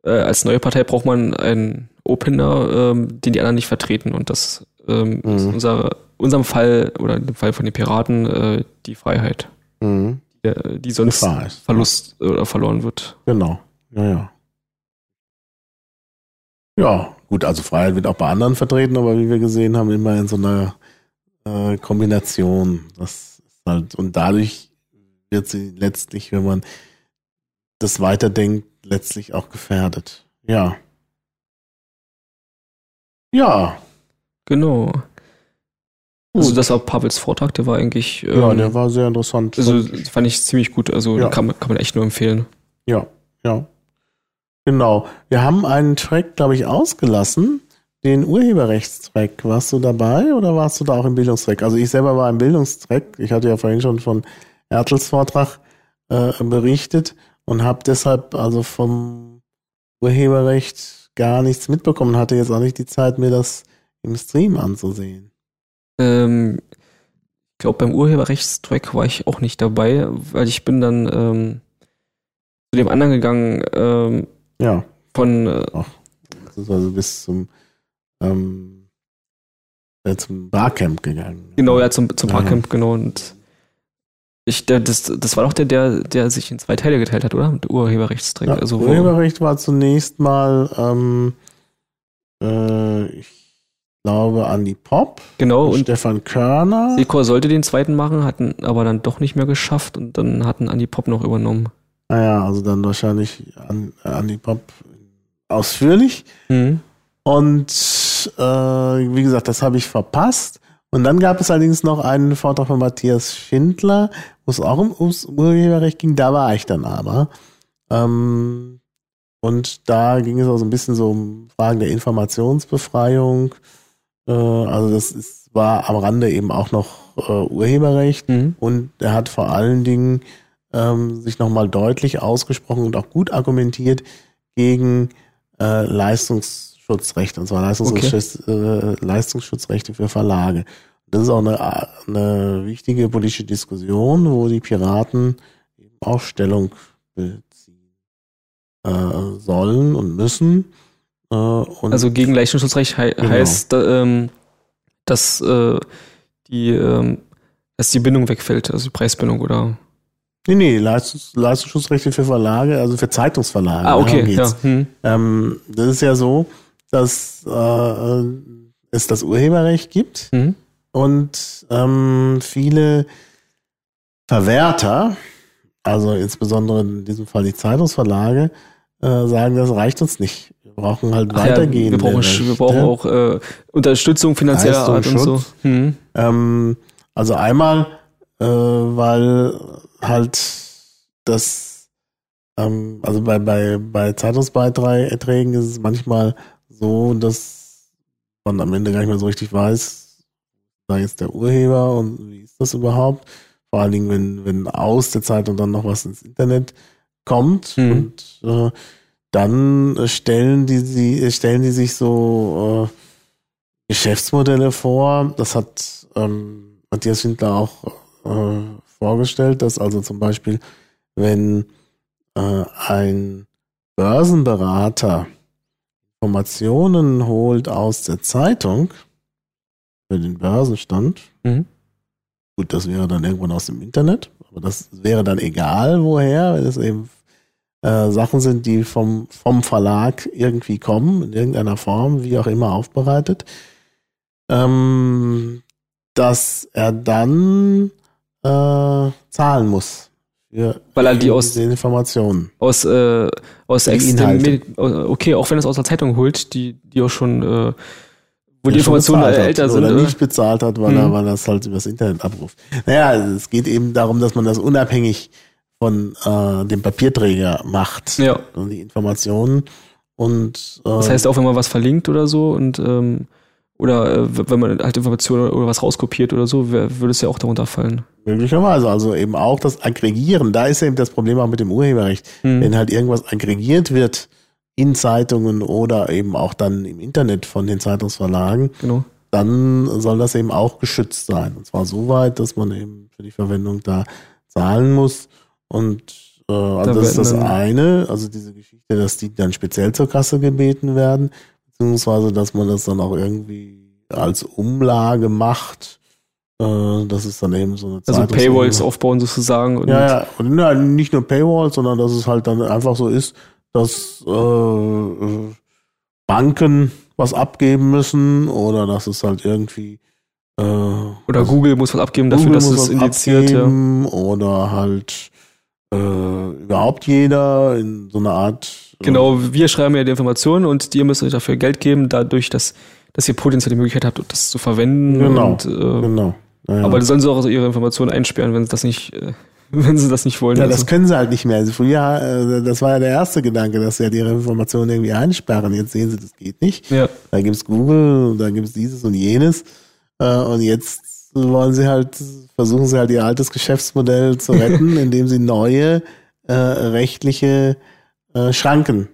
äh, als neue Partei braucht man einen Opener, ähm, den die anderen nicht vertreten und das ähm, mhm. ist unser unserem Fall oder im Fall von den Piraten äh, die Freiheit, mhm. die, die sonst Verlust oder verloren wird. Genau, ja, ja. Ja, gut, also Freiheit wird auch bei anderen vertreten, aber wie wir gesehen haben, immer in so einer äh, Kombination. Das halt, und dadurch wird sie letztlich, wenn man das weiterdenkt, letztlich auch gefährdet. Ja. Ja. Genau. Also das war Pavels Vortrag, der war eigentlich. Ähm, ja, der war sehr interessant. Also fand ich ziemlich gut. Also ja. kann, kann man echt nur empfehlen. Ja, ja. Genau. Wir haben einen Track, glaube ich, ausgelassen den Urheberrechtstrack. Warst du dabei oder warst du da auch im Bildungstrack? Also ich selber war im Bildungstrack. Ich hatte ja vorhin schon von Ertels Vortrag äh, berichtet und habe deshalb also vom Urheberrecht gar nichts mitbekommen. Hatte jetzt auch nicht die Zeit, mir das im Stream anzusehen. Ähm, ich glaube, beim Urheberrechtstrack war ich auch nicht dabei, weil ich bin dann ähm, zu dem anderen gegangen. Ähm, ja. Von. Äh, Ach, also bis zum ähm, äh, zum Barcamp gegangen. Genau, ja, zum, zum Barcamp, ja. genau. Und ich, der, das, das war doch der, der, der sich in zwei Teile geteilt hat, oder? Mit Urheberrechtsträger. Ja, also, Urheberrecht war zunächst mal, ähm, äh, ich glaube, Andy Pop. Genau. Und, und Stefan Körner. Sekor sollte den zweiten machen, hatten aber dann doch nicht mehr geschafft und dann hatten Andy Pop noch übernommen. Naja, also dann wahrscheinlich an, an die Pop ausführlich. Mhm. Und äh, wie gesagt, das habe ich verpasst. Und dann gab es allerdings noch einen Vortrag von Matthias Schindler, wo es auch um, ums Urheberrecht ging. Da war ich dann aber. Ähm, und da ging es auch so ein bisschen so um Fragen der Informationsbefreiung. Äh, also das ist, war am Rande eben auch noch äh, Urheberrecht. Mhm. Und er hat vor allen Dingen ähm, sich nochmal deutlich ausgesprochen und auch gut argumentiert gegen äh, Leistungsschutzrechte, und zwar Leistungsschutz, okay. äh, Leistungsschutzrechte für Verlage. Das ist auch eine, eine wichtige politische Diskussion, wo die Piraten eben auch Stellung beziehen äh, sollen und müssen. Äh, und also gegen Leistungsschutzrecht he genau. heißt, ähm, dass äh, die ähm, dass die Bindung wegfällt, also die Preisbindung oder Nee, nee, Leistungs Leistungsschutzrechte für Verlage, also für Zeitungsverlage. Ah, okay. Ja, hm. ähm, das ist ja so, dass äh, es das Urheberrecht gibt mhm. und ähm, viele Verwerter, also insbesondere in diesem Fall die Zeitungsverlage, äh, sagen, das reicht uns nicht. Wir brauchen halt weitergehende. Ja, wir, brauchen, wir brauchen auch äh, Unterstützung finanzieller Art und so. Mhm. Ähm, also einmal, äh, weil halt das, ähm, also bei, bei, bei Zeitungsbeiträgen ist es manchmal so, dass man am Ende gar nicht mehr so richtig weiß, da jetzt der Urheber und wie ist das überhaupt? Vor allen Dingen, wenn, wenn aus der Zeitung dann noch was ins Internet kommt mhm. und äh, dann stellen die, sie, stellen die sich so äh, Geschäftsmodelle vor. Das hat ähm, Matthias Schindler auch äh, vorgestellt, dass also zum Beispiel, wenn äh, ein Börsenberater Informationen holt aus der Zeitung für den Börsenstand, mhm. gut, das wäre dann irgendwann aus dem Internet, aber das wäre dann egal woher, wenn es eben äh, Sachen sind, die vom, vom Verlag irgendwie kommen, in irgendeiner Form, wie auch immer aufbereitet, ähm, dass er dann äh, zahlen muss. Für Weil er die aus den Informationen. Aus, äh, aus externen okay, auch wenn es aus der Zeitung holt, die, die auch schon, äh, wo die Informationen älter sind. Oder nicht bezahlt hat, weil, mhm. er, weil er es halt übers Internet abruft. Naja, es geht eben darum, dass man das unabhängig von äh, dem Papierträger macht. Ja. Und die Informationen. Und äh, das heißt auch, wenn man was verlinkt oder so und ähm, oder äh, wenn man halt Informationen oder was rauskopiert oder so, würde es ja auch darunter fallen. Möglicherweise. Also eben auch das Aggregieren. Da ist eben das Problem auch mit dem Urheberrecht. Hm. Wenn halt irgendwas aggregiert wird in Zeitungen oder eben auch dann im Internet von den Zeitungsverlagen, genau. dann soll das eben auch geschützt sein. Und zwar so weit, dass man eben für die Verwendung da zahlen muss. Und äh, also da das ist das eine, also diese Geschichte, dass die dann speziell zur Kasse gebeten werden beziehungsweise dass man das dann auch irgendwie als Umlage macht. Äh, das ist dann eben so eine Also Paywalls aufbauen sozusagen. Und ja, ja, und ja, nicht nur Paywalls, sondern dass es halt dann einfach so ist, dass äh, Banken was abgeben müssen oder dass es halt irgendwie äh, oder Google muss was abgeben dafür, Google dass es indiziert ja. oder halt äh, überhaupt jeder in so einer Art Genau, wir schreiben ja die Informationen und ihr müsst euch dafür Geld geben, dadurch, dass, dass ihr potenziell die Möglichkeit habt, das zu verwenden. Genau. Und, äh, genau. Ja, Aber sollen sie auch ihre Informationen einsperren, wenn sie das nicht, äh, wenn sie das nicht wollen. Ja, also. das können sie halt nicht mehr. Also früher, äh, das war ja der erste Gedanke, dass sie halt ihre Informationen irgendwie einsperren. Jetzt sehen sie, das geht nicht. Ja. Da gibt's Google, da gibt's dieses und jenes. Äh, und jetzt wollen sie halt, versuchen sie halt ihr altes Geschäftsmodell zu retten, indem sie neue äh, rechtliche äh, Schranken.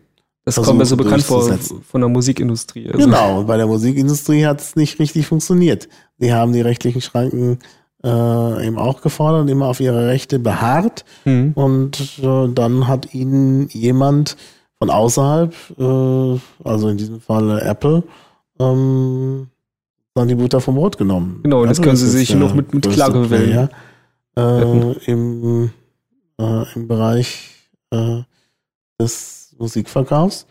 Das kommt mir so bekannt vor von der Musikindustrie. Also. Genau, bei der Musikindustrie hat es nicht richtig funktioniert. Die haben die rechtlichen Schranken äh, eben auch gefordert und immer auf ihre Rechte beharrt. Mhm. Und äh, dann hat ihnen jemand von außerhalb, äh, also in diesem Fall Apple, ähm, dann die Butter vom Brot genommen. Genau, und jetzt können sie sich noch mit, mit Klage wählen. Äh, im, äh, Im Bereich äh, des Musikverkaufs.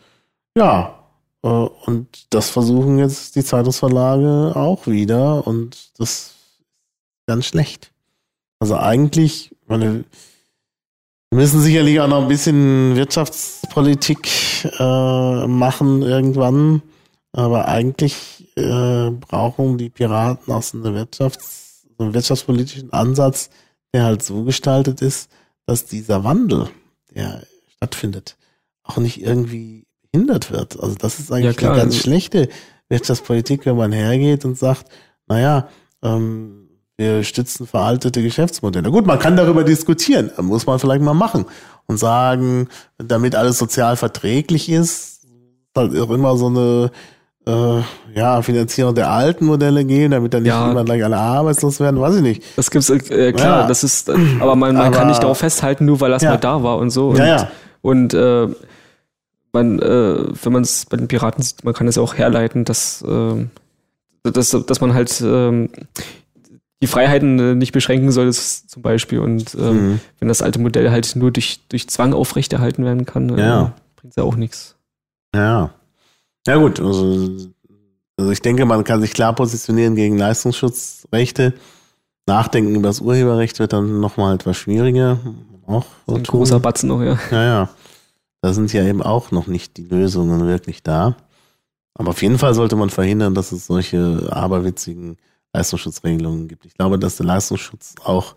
Ja, äh, und das versuchen jetzt die Zeitungsverlage auch wieder und das ist ganz schlecht. Also eigentlich, meine, Wir müssen sicherlich auch noch ein bisschen Wirtschaftspolitik äh, machen irgendwann. Aber eigentlich äh, brauchen die Piraten auch so eine Wirtschafts-, so einen wirtschaftspolitischen Ansatz, der halt so gestaltet ist, dass dieser Wandel, der stattfindet, auch nicht irgendwie behindert wird. Also das ist eigentlich ja, eine ganz also schlechte Wirtschaftspolitik, wenn man hergeht und sagt, naja, ähm, wir stützen veraltete Geschäftsmodelle. Gut, man kann darüber diskutieren, muss man vielleicht mal machen und sagen, damit alles sozial verträglich ist, halt auch immer so eine äh, ja, Finanzierung der alten Modelle gehen, damit dann nicht ja. immer gleich alle arbeitslos werden, weiß ich nicht. Das gibt's äh, klar, ja. das ist, aber man, man aber, kann nicht darauf festhalten, nur weil das ja. mal da war und so. Und, ja, und äh, man, äh, wenn man es bei den Piraten sieht, man kann es auch herleiten, dass, äh, dass, dass man halt äh, die Freiheiten äh, nicht beschränken soll, zum Beispiel. Und ähm, mhm. wenn das alte Modell halt nur durch, durch Zwang aufrechterhalten werden kann, äh, bringt es ja auch nichts. Ja. Ja gut, also, also ich denke, man kann sich klar positionieren gegen Leistungsschutzrechte. Nachdenken über das Urheberrecht wird dann nochmal etwas schwieriger. Auch so ein tun. großer Batzen noch, ja. Ja, ja. Da sind ja eben auch noch nicht die Lösungen wirklich da. Aber auf jeden Fall sollte man verhindern, dass es solche aberwitzigen Leistungsschutzregelungen gibt. Ich glaube, dass der Leistungsschutz auch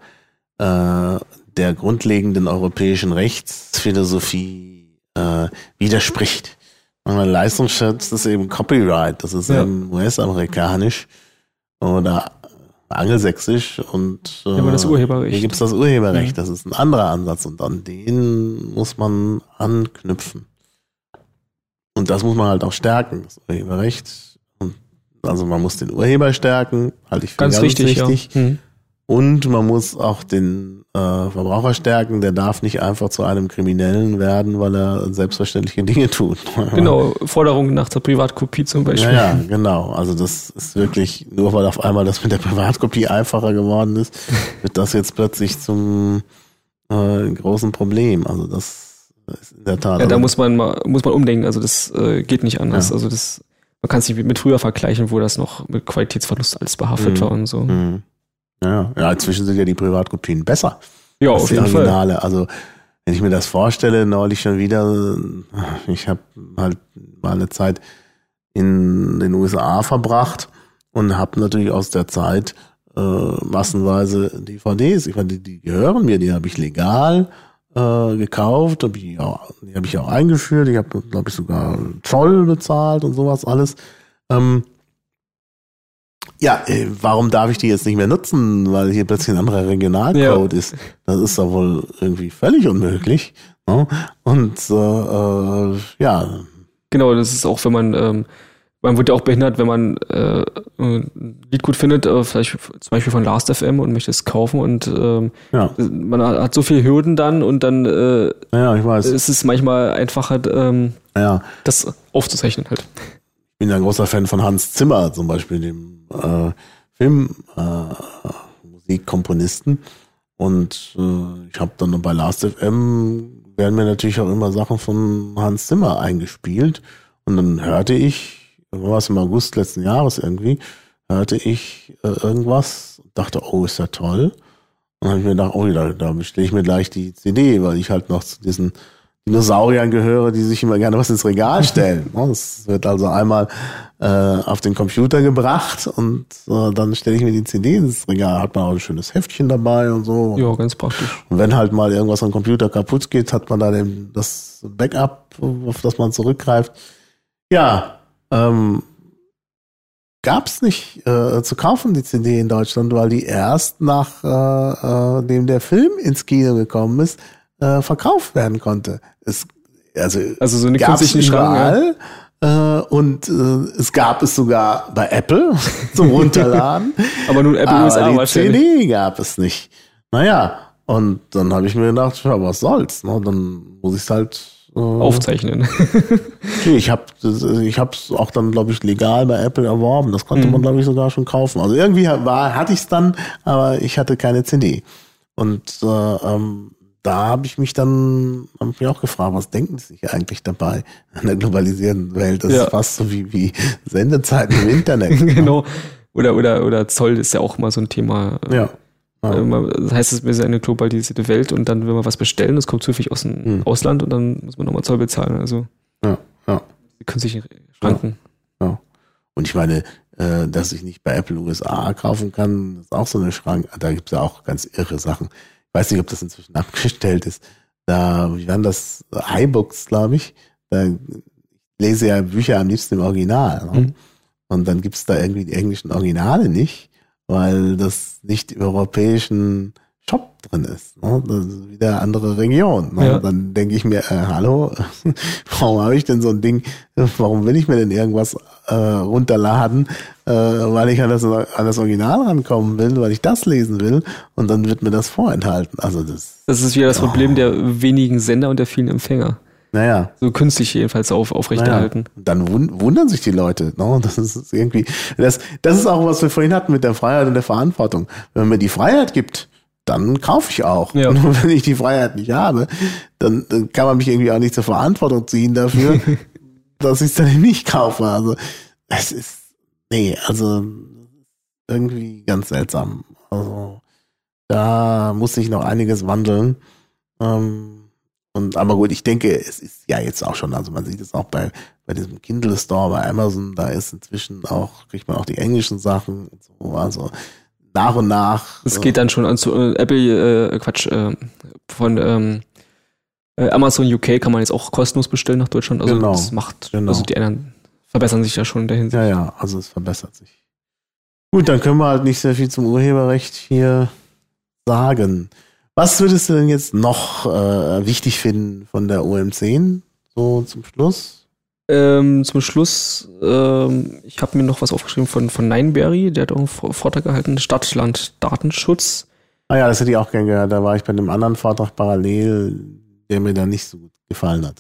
äh, der grundlegenden europäischen Rechtsphilosophie äh, widerspricht. Leistungsschutz ist eben Copyright, das ist ja. eben US-amerikanisch oder angelsächsisch und äh, ja, das Urheberrecht. hier gibt es das Urheberrecht, ja. das ist ein anderer Ansatz und an den muss man anknüpfen. Und das muss man halt auch stärken, das Urheberrecht. Und also man muss den Urheber stärken, halte ich für ganz, ganz wichtig. wichtig. Ja. Hm. Und man muss auch den äh, Verbraucher stärken, der darf nicht einfach zu einem Kriminellen werden, weil er selbstverständliche Dinge tut. Genau, Forderungen nach der Privatkopie zum Beispiel. Ja, ja, genau. Also das ist wirklich, nur weil auf einmal das mit der Privatkopie einfacher geworden ist, wird das jetzt plötzlich zum äh, großen Problem. Also das ist in der Tat. Ja, da muss man mal, muss man umdenken. Also das äh, geht nicht anders. Ja. Also das, man kann es nicht mit früher vergleichen, wo das noch mit Qualitätsverlust alles behaftet mhm. war und so. Mhm. Ja, ja, inzwischen sind ja die Privatkopien besser. Ja, auf jeden Originale. Fall. Also, wenn ich mir das vorstelle, neulich schon wieder, ich habe halt mal eine Zeit in den USA verbracht und habe natürlich aus der Zeit äh, massenweise DVDs. Ich meine, die, die gehören mir, die habe ich legal äh, gekauft, hab ich auch, die habe ich auch eingeführt. Ich habe, glaube ich, sogar Zoll bezahlt und sowas alles. Ähm, ja, äh, warum darf ich die jetzt nicht mehr nutzen, weil hier plötzlich ein anderer Regionalcode ja. ist? Das ist doch wohl irgendwie völlig unmöglich. Ne? Und äh, äh, ja. Genau, das ist auch, wenn man, ähm, man wird ja auch behindert, wenn man äh, ein Lied gut findet, äh, vielleicht zum Beispiel von Last.fm und möchte es kaufen und ähm, ja. man hat so viele Hürden dann und dann äh, ja, ich weiß. ist es manchmal einfacher, ähm, ja. das aufzuzeichnen halt. Bin ja ein großer Fan von Hans Zimmer zum Beispiel, dem äh, Filmmusikkomponisten. Äh, und äh, ich habe dann bei Last.fm werden mir natürlich auch immer Sachen von Hans Zimmer eingespielt. Und dann hörte ich, war es im August letzten Jahres irgendwie, hörte ich äh, irgendwas und dachte, oh, ist ja toll. Und dann habe ich mir gedacht, oh, da, da bestelle ich mir gleich die CD, weil ich halt noch zu diesen Dinosauriern gehöre, die sich immer gerne was ins Regal stellen. Es wird also einmal äh, auf den Computer gebracht und äh, dann stelle ich mir die CD ins Regal. Hat man auch ein schönes Heftchen dabei und so. Ja, ganz praktisch. Und wenn halt mal irgendwas am Computer kaputt geht, hat man da den, das Backup, auf das man zurückgreift. Ja, ähm, gab es nicht äh, zu kaufen, die CD in Deutschland, weil die erst nach äh, äh, dem der Film ins Kino gekommen ist, äh, verkauft werden konnte. Es, also, also so eine künstliche überall. Ja. Äh, und äh, es gab es sogar bei Apple zum Runterladen. Aber nun Apple Aber USA die CD gab es nicht. Naja, und dann habe ich mir gedacht, ja, was soll's? Ne? Dann muss ich es halt äh, aufzeichnen. okay, ich habe ich hab's auch dann, glaube ich, legal bei Apple erworben. Das konnte mhm. man, glaube ich, sogar schon kaufen. Also irgendwie war, hatte ich es dann, aber ich hatte keine CD. Und äh, ähm, da habe ich mich dann hab ich mich auch gefragt, was denken sie sich eigentlich dabei in der globalisierten Welt? Das ja. ist fast so wie, wie Sendezeiten im Internet. genau. Oder, oder, oder Zoll ist ja auch mal so ein Thema. Ja. Ja. Das heißt, es ist eine globalisierte Welt und dann will man was bestellen, das kommt zufällig aus dem hm. Ausland und dann muss man nochmal Zoll bezahlen. Also ja, ja. die künstlichen Schranken. Ja. ja. Und ich meine, äh, dass ich nicht bei Apple USA kaufen kann, ist auch so eine Schranke. Da gibt es ja auch ganz irre Sachen. Weiß nicht, ob das inzwischen abgestellt ist. Da, wie waren das? iBooks, glaube ich. Da lese ja Bücher am liebsten im Original. Ne? Mhm. Und dann gibt es da irgendwie die englischen Originale nicht weil das nicht im europäischen Shop drin ist. Ne? Das ist wieder eine andere Region. Ne? Ja. Dann denke ich mir, äh, hallo, warum habe ich denn so ein Ding, warum will ich mir denn irgendwas äh, runterladen, äh, weil ich an das, an das Original rankommen will, weil ich das lesen will und dann wird mir das vorenthalten. Also das, das ist wieder das oh. Problem der wenigen Sender und der vielen Empfänger. Naja. So künstlich jedenfalls auf, aufrechterhalten. Naja. Dann wundern sich die Leute. No? Das ist irgendwie, das, das ist auch, was wir vorhin hatten mit der Freiheit und der Verantwortung. Wenn man mir die Freiheit gibt, dann kaufe ich auch. Ja. Nur wenn ich die Freiheit nicht habe, dann, dann kann man mich irgendwie auch nicht zur Verantwortung ziehen dafür, dass ich es dann nicht kaufe. Also, es ist, nee, also, irgendwie ganz seltsam. Also, da muss sich noch einiges wandeln. Ähm, und aber gut, ich denke, es ist ja jetzt auch schon, also man sieht es auch bei, bei diesem Kindle Store bei Amazon, da ist inzwischen auch, kriegt man auch die englischen Sachen und so, also nach und nach. Es geht dann schon an zu äh, Apple, äh, Quatsch, äh, von ähm, äh, Amazon UK kann man jetzt auch kostenlos bestellen nach Deutschland. Also genau, das macht, genau. also die anderen verbessern sich ja schon in der Hinsicht. Ja, ja, also es verbessert sich. Gut, dann können wir halt nicht sehr viel zum Urheberrecht hier sagen. Was würdest du denn jetzt noch äh, wichtig finden von der OM10? So zum Schluss? Ähm, zum Schluss, ähm, ich habe mir noch was aufgeschrieben von, von Nineberry, der hat auch einen Vortrag gehalten, Stadtland Datenschutz. Ah ja, das hätte ich auch gern gehört. Da war ich bei einem anderen Vortrag parallel, der mir dann nicht so gut gefallen hat.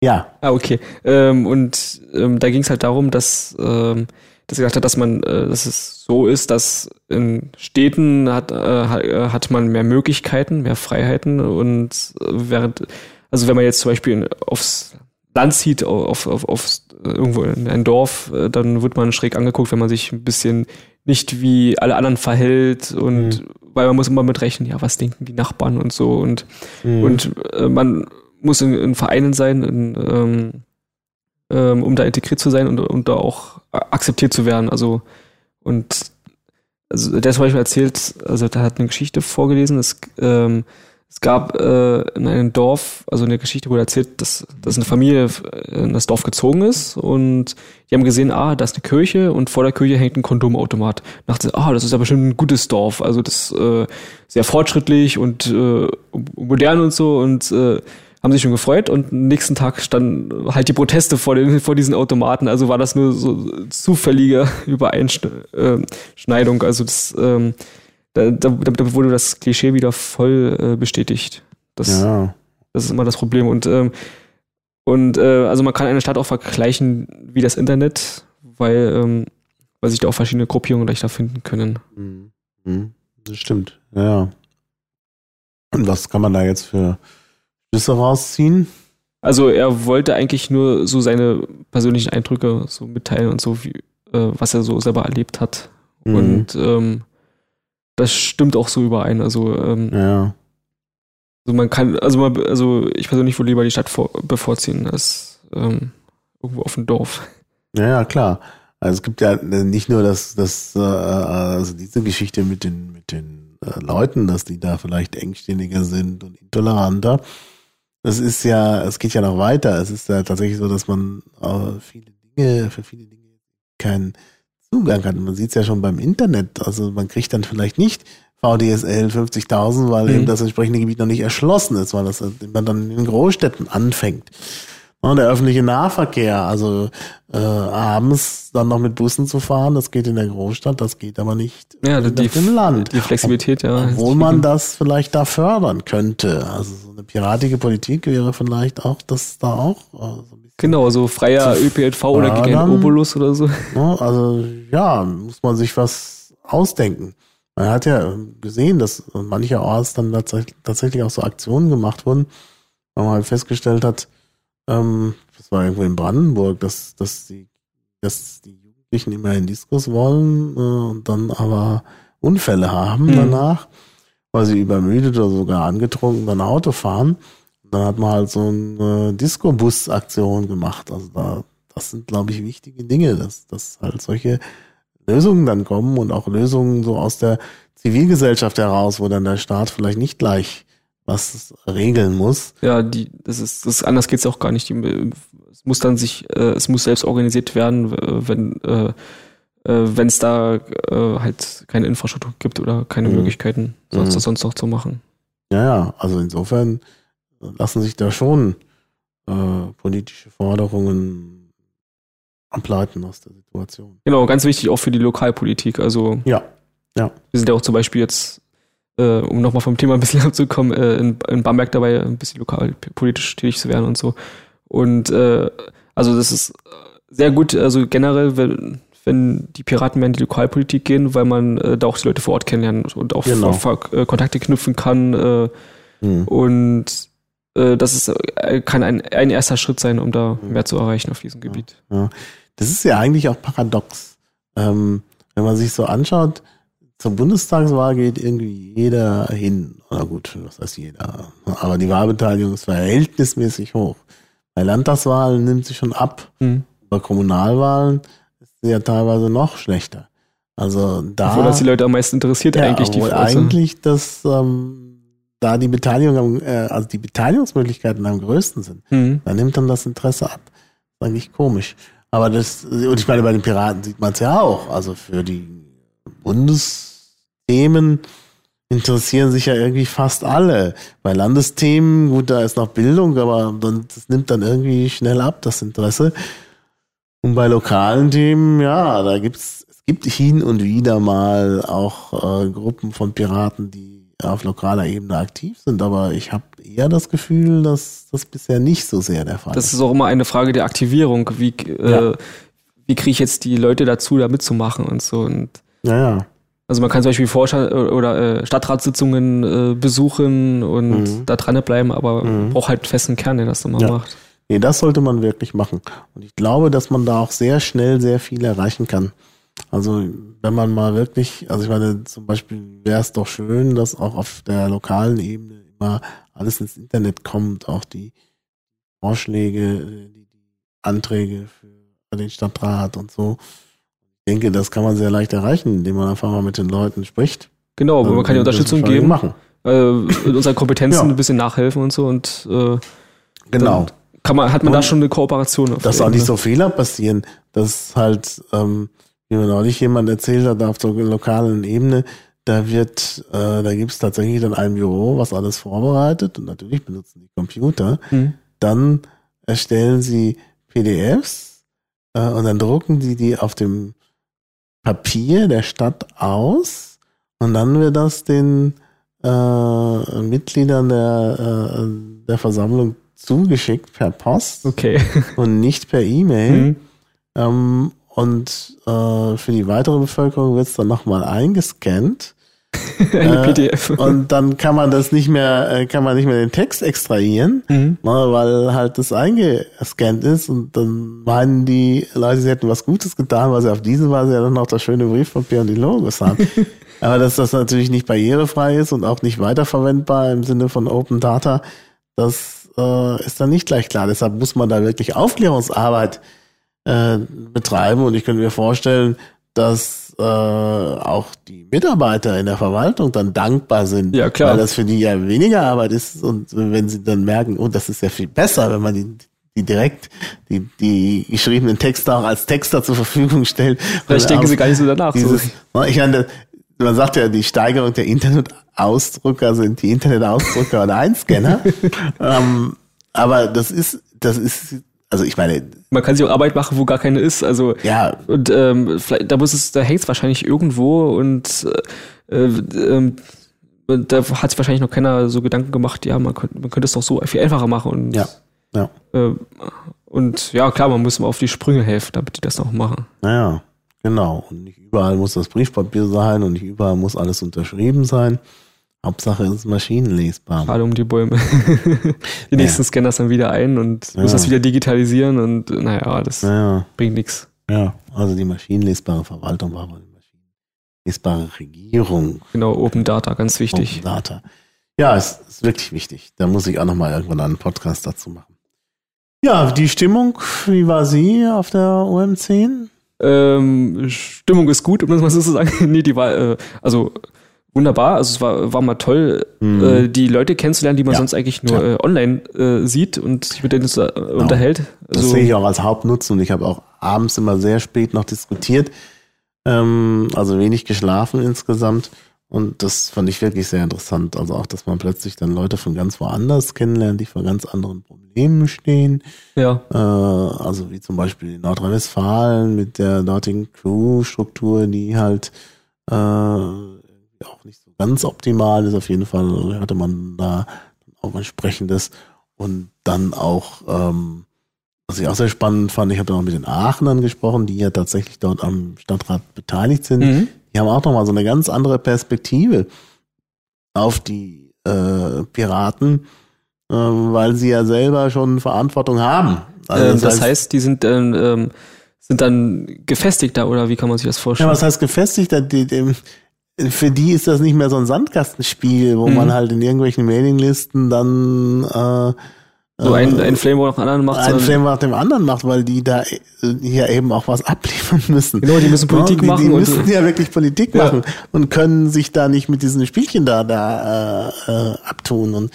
Ja. Ah, okay. Ähm, und ähm, da ging es halt darum, dass ähm, dass er gesagt hat, dass man, äh, dass es so ist, dass in Städten hat, äh, hat man mehr Möglichkeiten, mehr Freiheiten und äh, während, also wenn man jetzt zum Beispiel aufs Land zieht, auf, auf, auf irgendwo in ein Dorf, äh, dann wird man schräg angeguckt, wenn man sich ein bisschen nicht wie alle anderen verhält und mhm. weil man muss immer mitrechnen, ja, was denken die Nachbarn und so und, mhm. und äh, man muss in, in Vereinen sein, in, ähm, ähm, um da integriert zu sein und, und da auch akzeptiert zu werden. Also, und also der zum Beispiel erzählt, also der hat eine Geschichte vorgelesen, es, ähm, es gab äh, in einem Dorf, also eine Geschichte wurde erzählt, dass, dass eine Familie in das Dorf gezogen ist und die haben gesehen, ah, da ist eine Kirche und vor der Kirche hängt ein Kondomautomat. Dachte, ah, das ist ja bestimmt ein gutes Dorf, also das äh, sehr fortschrittlich und äh, modern und so und äh, haben sich schon gefreut und nächsten Tag standen halt die Proteste vor, den, vor diesen Automaten. Also war das nur so zufällige Übereinschneidung. Also das, ähm, da, da, da wurde das Klischee wieder voll äh, bestätigt. Das, ja. das ist immer das Problem. Und, ähm, und äh, also man kann eine Stadt auch vergleichen wie das Internet, weil, ähm, weil sich da auch verschiedene Gruppierungen leichter finden können. Mhm. mhm. Das stimmt, ja. Und was kann man da jetzt für Schlüsse rausziehen? Also er wollte eigentlich nur so seine persönlichen Eindrücke so mitteilen und so, wie, äh, was er so selber erlebt hat. Mhm. Und ähm, das stimmt auch so überein. Also, ähm, ja. also man kann, also man, also ich persönlich würde lieber die Stadt vor, bevorziehen als ähm, irgendwo auf dem Dorf. Ja, ja, klar. Also es gibt ja nicht nur das, das äh, also diese Geschichte mit den, mit den äh, Leuten, dass die da vielleicht engstirniger sind und intoleranter, es ist ja, es geht ja noch weiter. Es ist ja tatsächlich so, dass man äh, viele Dinge, für viele Dinge keinen Zugang hat. Man sieht es ja schon beim Internet. Also man kriegt dann vielleicht nicht VDSL 50.000, weil mhm. eben das entsprechende Gebiet noch nicht erschlossen ist, weil das man dann in Großstädten anfängt. Und der öffentliche Nahverkehr, also äh, abends dann noch mit Bussen zu fahren, das geht in der Großstadt, das geht aber nicht ja, die, im Land. Die Flexibilität, ja. Obwohl man das vielleicht da fördern könnte. Also so eine piratige Politik wäre vielleicht auch, das da auch äh, so ein bisschen Genau, so freier ÖPLV oder gegen einen Obolus oder so. Also ja, muss man sich was ausdenken. Man hat ja gesehen, dass mancherorts dann tatsächlich auch so Aktionen gemacht wurden, weil man halt festgestellt hat, ähm, das war irgendwo in Brandenburg, dass, dass, die, dass die Jugendlichen immer in Diskus wollen äh, und dann aber Unfälle haben mhm. danach, weil sie übermüdet oder sogar angetrunken dann Auto fahren. Dann hat man halt so eine Disco-Bus-Aktion gemacht. Also da, das sind, glaube ich, wichtige Dinge, dass, dass halt solche Lösungen dann kommen und auch Lösungen so aus der Zivilgesellschaft heraus, wo dann der Staat vielleicht nicht gleich was regeln muss. Ja, die, das ist, das anders geht's auch gar nicht. Die, es muss dann sich, äh, es muss selbst organisiert werden, wenn äh, äh, wenn es da äh, halt keine Infrastruktur gibt oder keine mhm. Möglichkeiten, sonst mhm. sonst noch zu machen. Ja, ja, also insofern lassen sich da schon äh, politische Forderungen ableiten aus der Situation. Genau, ganz wichtig auch für die Lokalpolitik. Also ja, ja. Wir sind ja auch zum Beispiel jetzt, äh, um nochmal vom Thema ein bisschen abzukommen, äh, in, in Bamberg dabei, ein bisschen lokalpolitisch tätig zu werden und so. Und äh, also das ist sehr gut, also generell, wenn, wenn die Piraten mehr in die Lokalpolitik gehen, weil man äh, da auch die Leute vor Ort kennenlernt und auch genau. äh, Kontakte knüpfen kann. Äh, mhm. Und das ist, äh, kann ein, ein erster Schritt sein, um da mhm. mehr zu erreichen auf diesem Gebiet. Ja. Das ist ja eigentlich auch paradox. Ähm, wenn man sich so anschaut, zur Bundestagswahl geht irgendwie jeder hin. Oder gut, was heißt jeder? Aber die Wahlbeteiligung ist verhältnismäßig hoch. Bei Landtagswahlen nimmt sie schon ab. Mhm. Bei Kommunalwahlen ist sie ja teilweise noch schlechter. Also da. Obwohl das die Leute am meisten interessiert, ja, eigentlich die Frage. Eigentlich, dass ähm, da die Beteiligung, am, äh, also die Beteiligungsmöglichkeiten am größten sind, mhm. da nimmt dann das Interesse ab. Das ist eigentlich komisch. Aber das, und ich meine, bei den Piraten sieht man es ja auch. Also für die Bundesthemen interessieren sich ja irgendwie fast alle. Bei Landesthemen, gut, da ist noch Bildung, aber dann, das nimmt dann irgendwie schnell ab, das Interesse. Und bei lokalen Themen, ja, da gibt's, es gibt hin und wieder mal auch äh, Gruppen von Piraten, die auf lokaler Ebene aktiv sind, aber ich habe eher das Gefühl, dass das bisher nicht so sehr der Fall ist. Das ist auch immer eine Frage der Aktivierung. Wie, äh, ja. wie kriege ich jetzt die Leute dazu, da mitzumachen und so. Und ja, ja. Also man kann zum Beispiel Vorstand oder äh, Stadtratssitzungen äh, besuchen und mhm. da dranbleiben, aber mhm. braucht halt festen Kern, der das dann mal ja. macht. Nee, das sollte man wirklich machen. Und ich glaube, dass man da auch sehr schnell sehr viel erreichen kann. Also wenn man mal wirklich, also ich meine, zum Beispiel wäre es doch schön, dass auch auf der lokalen Ebene immer alles ins Internet kommt, auch die Vorschläge, die, die Anträge für den Stadtrat und so. Ich denke, das kann man sehr leicht erreichen, indem man einfach mal mit den Leuten spricht. Genau, aber man kann die Unterstützung geben, machen. Äh, mit unseren Kompetenzen ja. ein bisschen nachhelfen und so und äh, genau. Kann man, hat man und da schon eine Kooperation. Dass auch nicht so Fehler passieren, dass halt ähm, wie mir neulich jemand erzählt hat, auf der lokalen Ebene, da wird, äh, da gibt's tatsächlich dann ein Büro, was alles vorbereitet und natürlich benutzen die Computer. Mhm. Dann erstellen sie PDFs äh, und dann drucken die die auf dem Papier der Stadt aus und dann wird das den äh, Mitgliedern der, äh, der Versammlung zugeschickt per Post okay. und nicht per E-Mail. Mhm. Ähm, und äh, für die weitere Bevölkerung wird es dann nochmal eingescannt. Eine äh, PDF. Und dann kann man das nicht mehr, äh, kann man nicht mehr den Text extrahieren, mhm. ne, weil halt das eingescannt ist und dann meinen die Leute, sie hätten was Gutes getan, weil sie auf diese Weise ja dann noch das schöne Briefpapier und die Logos haben. Aber dass das natürlich nicht barrierefrei ist und auch nicht weiterverwendbar im Sinne von Open Data, das äh, ist dann nicht gleich klar. Deshalb muss man da wirklich Aufklärungsarbeit äh, betreiben. Und ich könnte mir vorstellen, dass äh, auch die Mitarbeiter in der Verwaltung dann dankbar sind, ja, klar. weil das für die ja weniger Arbeit ist. Und wenn sie dann merken, oh, das ist ja viel besser, wenn man die, die direkt die, die geschriebenen Texte auch als Texter zur Verfügung stellt. Vielleicht denken sie gar nicht so danach. Dieses, so. Ich meine, man sagt ja, die Steigerung der Internetausdrucker sind die Internetausdrucker und Einscanner. ähm, aber das ist, das ist also ich meine. Man kann sich auch Arbeit machen, wo gar keine ist. Also ja. Und ähm, da muss es, da hängt es wahrscheinlich irgendwo und äh, äh, da hat sich wahrscheinlich noch keiner so Gedanken gemacht, ja, man könnte, man könnte es doch so viel einfacher machen. Und, ja. ja. Äh, und ja, klar, man muss mal auf die Sprünge helfen, damit die das noch machen. Naja, genau. Und nicht überall muss das Briefpapier sein und nicht überall muss alles unterschrieben sein. Hauptsache es ist maschinenlesbar. Gerade um die Bäume. die nächsten ja. Scanner dann wieder ein und ja. muss das wieder digitalisieren und naja, das ja. bringt nichts. Ja, also die maschinenlesbare Verwaltung war wohl die lesbare Regierung. Genau, Open Data, ganz wichtig. Open Data. Ja, es ist wirklich wichtig. Da muss ich auch nochmal irgendwann einen Podcast dazu machen. Ja, die Stimmung, wie war sie auf der OM10? Ähm, Stimmung ist gut, um das mal so zu sagen. nee, die war, äh, also wunderbar. Also es war, war mal toll, mhm. äh, die Leute kennenzulernen, die man ja. sonst eigentlich nur äh, online äh, sieht und sich mit denen äh, genau. unterhält. Also, das sehe ich auch als Hauptnutzen und ich habe auch abends immer sehr spät noch diskutiert. Ähm, also wenig geschlafen insgesamt. Und das fand ich wirklich sehr interessant. Also auch, dass man plötzlich dann Leute von ganz woanders kennenlernt, die vor ganz anderen Problemen stehen. Ja. Äh, also wie zum Beispiel in Nordrhein-Westfalen mit der dortigen Crew-Struktur, die halt äh, auch nicht so ganz optimal ist. Auf jeden Fall hatte man da auch entsprechendes. Und dann auch, ähm, was ich auch sehr spannend fand, ich habe dann auch mit den Aachenern gesprochen, die ja tatsächlich dort am Stadtrat beteiligt sind. Mhm. Die haben auch nochmal so eine ganz andere Perspektive auf die äh, Piraten, äh, weil sie ja selber schon Verantwortung haben. Also das, das heißt, heißt, die sind ähm, sind dann gefestigter oder wie kann man sich das vorstellen? Ja, was heißt gefestigter? Die, die, für die ist das nicht mehr so ein Sandkastenspiel, wo mhm. man halt in irgendwelchen Mailinglisten dann äh, so ein, ein Flame nach dem anderen macht. Ein Flame nach dem anderen macht, weil die da hier eben auch was abliefern müssen. Genau, die müssen Politik ja, die, die machen. Die müssen ja wirklich Politik ja. machen und können sich da nicht mit diesen Spielchen da, da äh, äh, abtun. Und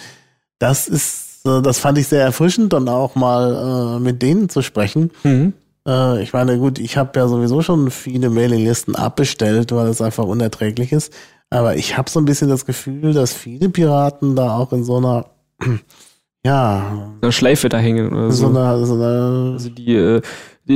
das ist, äh, das fand ich sehr erfrischend, dann auch mal äh, mit denen zu sprechen. Mhm. Äh, ich meine, gut, ich habe ja sowieso schon viele Mailinglisten abbestellt, weil es einfach unerträglich ist. Aber ich habe so ein bisschen das Gefühl, dass viele Piraten da auch in so einer ja. Eine Schleife da hängen oder so. so, eine, so eine also die, äh,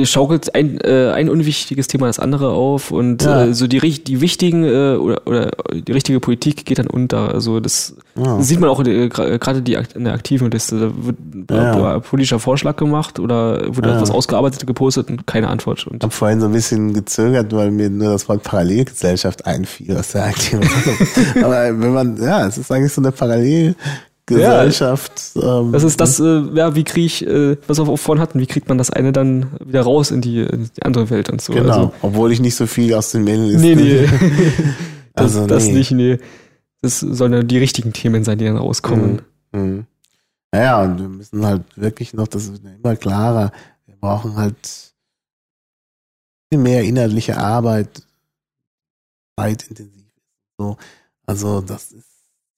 schaukelt ein, äh, ein unwichtiges Thema das andere auf und ja. äh, so die, die wichtigen äh, oder, oder die richtige Politik geht dann unter. Also das ja. sieht man auch äh, gerade die in der aktiven Liste. Da wird ja. ein politischer Vorschlag gemacht oder wurde ja. etwas ausgearbeitet gepostet und keine Antwort. Und ich habe vorhin so ein bisschen gezögert, weil mir nur das Wort Parallelgesellschaft einfiel aus der aktiven Aber wenn man, ja, es ist eigentlich so eine Parallel Gesellschaft. Ja, ähm, das ist das, äh, ja, wie kriege ich, äh, was wir auch vorhin hatten, wie kriegt man das eine dann wieder raus in die, in die andere Welt und so. Genau, also, obwohl ich nicht so viel aus den Mailinglisten. Nee, nee. das, also, das nee. nicht, nee. Das sollen ja die richtigen Themen sein, die dann rauskommen. Mhm. Mhm. Naja, und wir müssen halt wirklich noch, das wird immer klarer, wir brauchen halt viel mehr inhaltliche Arbeit, zeitintensiv. So, also das ist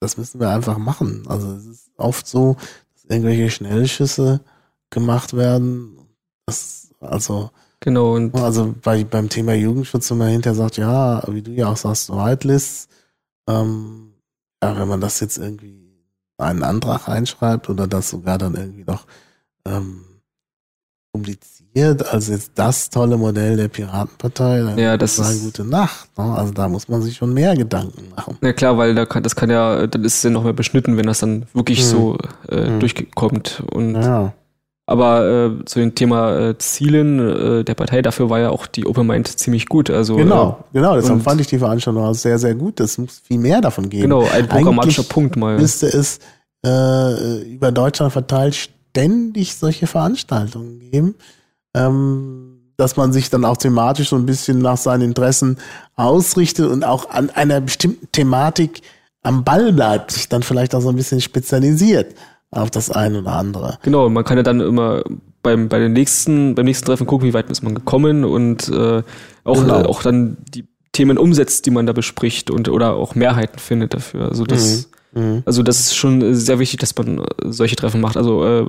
das müssen wir einfach machen. Also es ist oft so, dass irgendwelche Schnellschüsse gemacht werden. Das, also genau und also bei, beim Thema Jugendschutz, wenn man hinterher sagt, ja, wie du ja auch sagst, Whitelists, ähm, ja, wenn man das jetzt irgendwie einen Antrag reinschreibt oder das sogar dann irgendwie noch ähm, kompliziert als jetzt das tolle Modell der Piratenpartei. Dann ja, das ist eine gute Nacht. Ne? Also da muss man sich schon mehr Gedanken machen. Ja klar, weil da kann, das kann ja, dann ist es ja noch mehr beschnitten, wenn das dann wirklich hm. so äh, hm. durchkommt. Und ja. Aber äh, zu dem Thema äh, Zielen äh, der Partei, dafür war ja auch die Open Mind ziemlich gut. Also, genau, äh, genau, deshalb fand ich die Veranstaltung auch sehr, sehr gut. Es muss viel mehr davon geben. Genau, ein programmatischer Eigentlich Punkt mal. Müsste es äh, über Deutschland verteilt ständig solche Veranstaltungen geben ähm, dass man sich dann auch thematisch so ein bisschen nach seinen Interessen ausrichtet und auch an einer bestimmten Thematik am Ball bleibt, sich dann vielleicht auch so ein bisschen spezialisiert auf das eine oder andere. Genau, man kann ja dann immer beim, bei den nächsten, beim nächsten Treffen gucken, wie weit ist man gekommen und äh, auch, genau. äh, auch dann die Themen umsetzt, die man da bespricht und oder auch Mehrheiten findet dafür. Also das, mhm. Mhm. also das ist schon sehr wichtig, dass man solche Treffen macht. Also äh,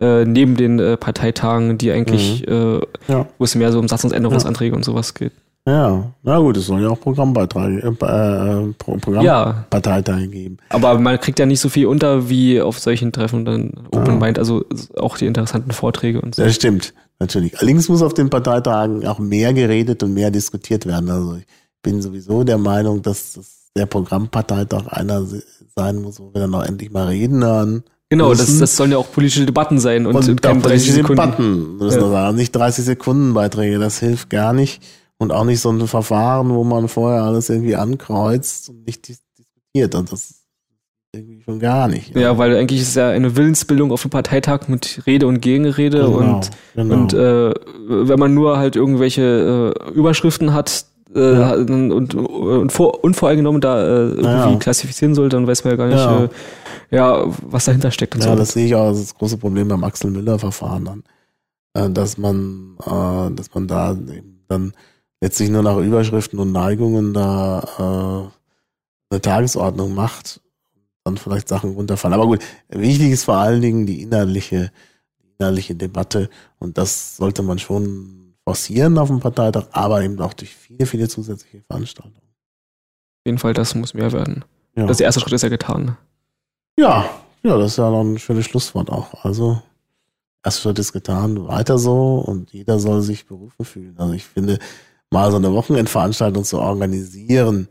äh, neben den äh, Parteitagen, die eigentlich, mhm. äh, ja. wo es mehr so um Satzungsänderungsanträge ja. und sowas geht. Ja, na gut, es soll ja auch Programmbeiträge, äh, äh Programmparteitage ja. geben. Aber man kriegt ja nicht so viel unter wie auf solchen Treffen dann Open Mind, also auch die interessanten Vorträge und so. Das stimmt, natürlich. Allerdings muss auf den Parteitagen auch mehr geredet und mehr diskutiert werden. Also ich bin sowieso der Meinung, dass das der Programmparteitag einer sein muss, wo wir dann auch endlich mal reden hören Genau, das, das sollen ja auch politische Debatten sein und, und keine 30 Sekunden. Debatten müssen ja. sagen, nicht 30 Sekunden Beiträge, das hilft gar nicht. Und auch nicht so ein Verfahren, wo man vorher alles irgendwie ankreuzt und nicht diskutiert. Und das irgendwie schon gar nicht. Ja, ja weil eigentlich ist es ja eine Willensbildung auf dem Parteitag mit Rede und Gegenrede genau, und, genau. und äh, wenn man nur halt irgendwelche äh, Überschriften hat, äh, ja. und, und vor, unvoreingenommen da äh, irgendwie ja. klassifizieren soll, dann weiß man ja gar nicht, ja, äh, ja was dahinter steckt. Und ja, so. das sehe ich auch als das große Problem beim Axel Müller-Verfahren dann, äh, dass man, äh, dass man da dann letztlich nur nach Überschriften und Neigungen da äh, eine Tagesordnung macht, dann vielleicht Sachen runterfallen. Aber gut, wichtig ist vor allen Dingen die inhaltliche, die inhaltliche Debatte und das sollte man schon forcieren auf dem Parteitag, aber eben auch durch viele, viele zusätzliche Veranstaltungen. Auf jeden Fall, das muss mehr werden. Ja. Das erste Schritt ist ja getan. Ja, ja, das ist ja noch ein schönes Schlusswort auch. Also, erster Schritt ist getan, weiter so und jeder soll sich berufen fühlen. Also ich finde, mal so eine Wochenendveranstaltung zu organisieren,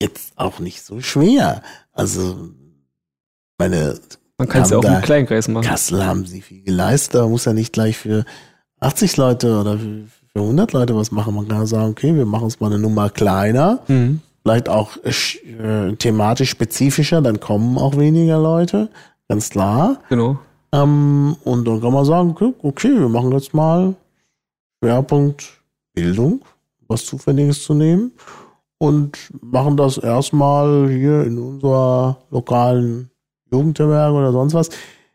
jetzt auch nicht so schwer. Also, meine. Man kann es ja auch im Kleinkreis machen. Kassel haben sie viel geleistet, da muss ja nicht gleich für 80 Leute oder für 100 Leute was machen. Man kann sagen, okay, wir machen es mal eine Nummer kleiner, mhm. vielleicht auch äh, thematisch spezifischer, dann kommen auch weniger Leute, ganz klar. Genau. Ähm, und dann kann man sagen, okay, okay, wir machen jetzt mal Schwerpunkt Bildung, was Zufälliges zu nehmen und machen das erstmal hier in unserer lokalen Jugendherberge oder sonst was.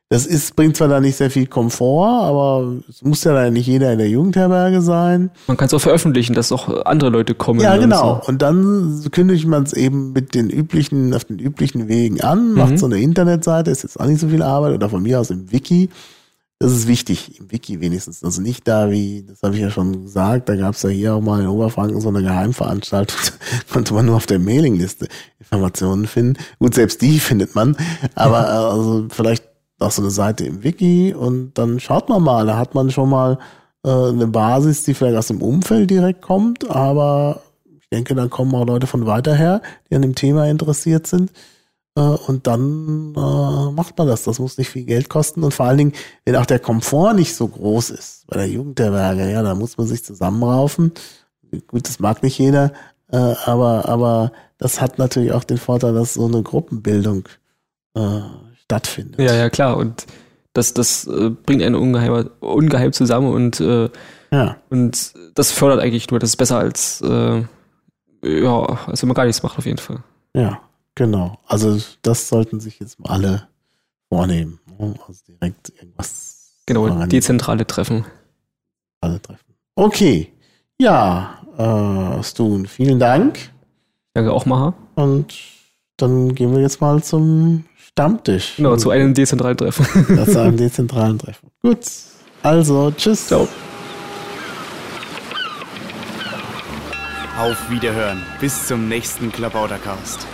Das ist, bringt zwar da nicht sehr viel Komfort, aber es muss ja dann nicht jeder in der Jugendherberge sein. Man kann es auch veröffentlichen, dass auch andere Leute kommen. Ja, genau. Und, so. und dann kündigt man es eben mit den üblichen, auf den üblichen Wegen an, mhm. macht so eine Internetseite, ist jetzt auch nicht so viel Arbeit, oder von mir aus im Wiki. Das ist wichtig, im Wiki wenigstens. Also nicht da wie, das habe ich ja schon gesagt, da gab es ja hier auch mal in Oberfranken so eine Geheimveranstaltung, konnte man nur auf der Mailingliste Informationen finden. Gut, selbst die findet man, aber also vielleicht auch so eine Seite im Wiki und dann schaut man mal, da hat man schon mal äh, eine Basis, die vielleicht aus dem Umfeld direkt kommt, aber ich denke, dann kommen auch Leute von weiter her, die an dem Thema interessiert sind. Äh, und dann äh, macht man das. Das muss nicht viel Geld kosten. Und vor allen Dingen, wenn auch der Komfort nicht so groß ist bei der Jugendherberge, ja, da muss man sich zusammenraufen. Gut, das mag nicht jeder, äh, aber, aber das hat natürlich auch den Vorteil, dass so eine Gruppenbildung äh, stattfindet. Ja, ja, klar. Und das, das äh, bringt einen ungeheim, ungeheim zusammen und, äh, ja. und das fördert eigentlich nur. Das ist besser als, äh, ja, als wenn man gar nichts macht, auf jeden Fall. Ja, genau. Also das sollten sich jetzt mal alle vornehmen. Ne? Also direkt irgendwas. Genau, dezentrale Treffen. Alle Treffen. Okay. Ja, äh, Stun, vielen Dank. Danke auch, Maha. Und dann gehen wir jetzt mal zum Stammtisch. Genau, zu einem dezentralen Treffen. Ja, zu einem dezentralen Treffen. Gut. Also, tschüss. Ciao. Auf Wiederhören. Bis zum nächsten Klabautercast.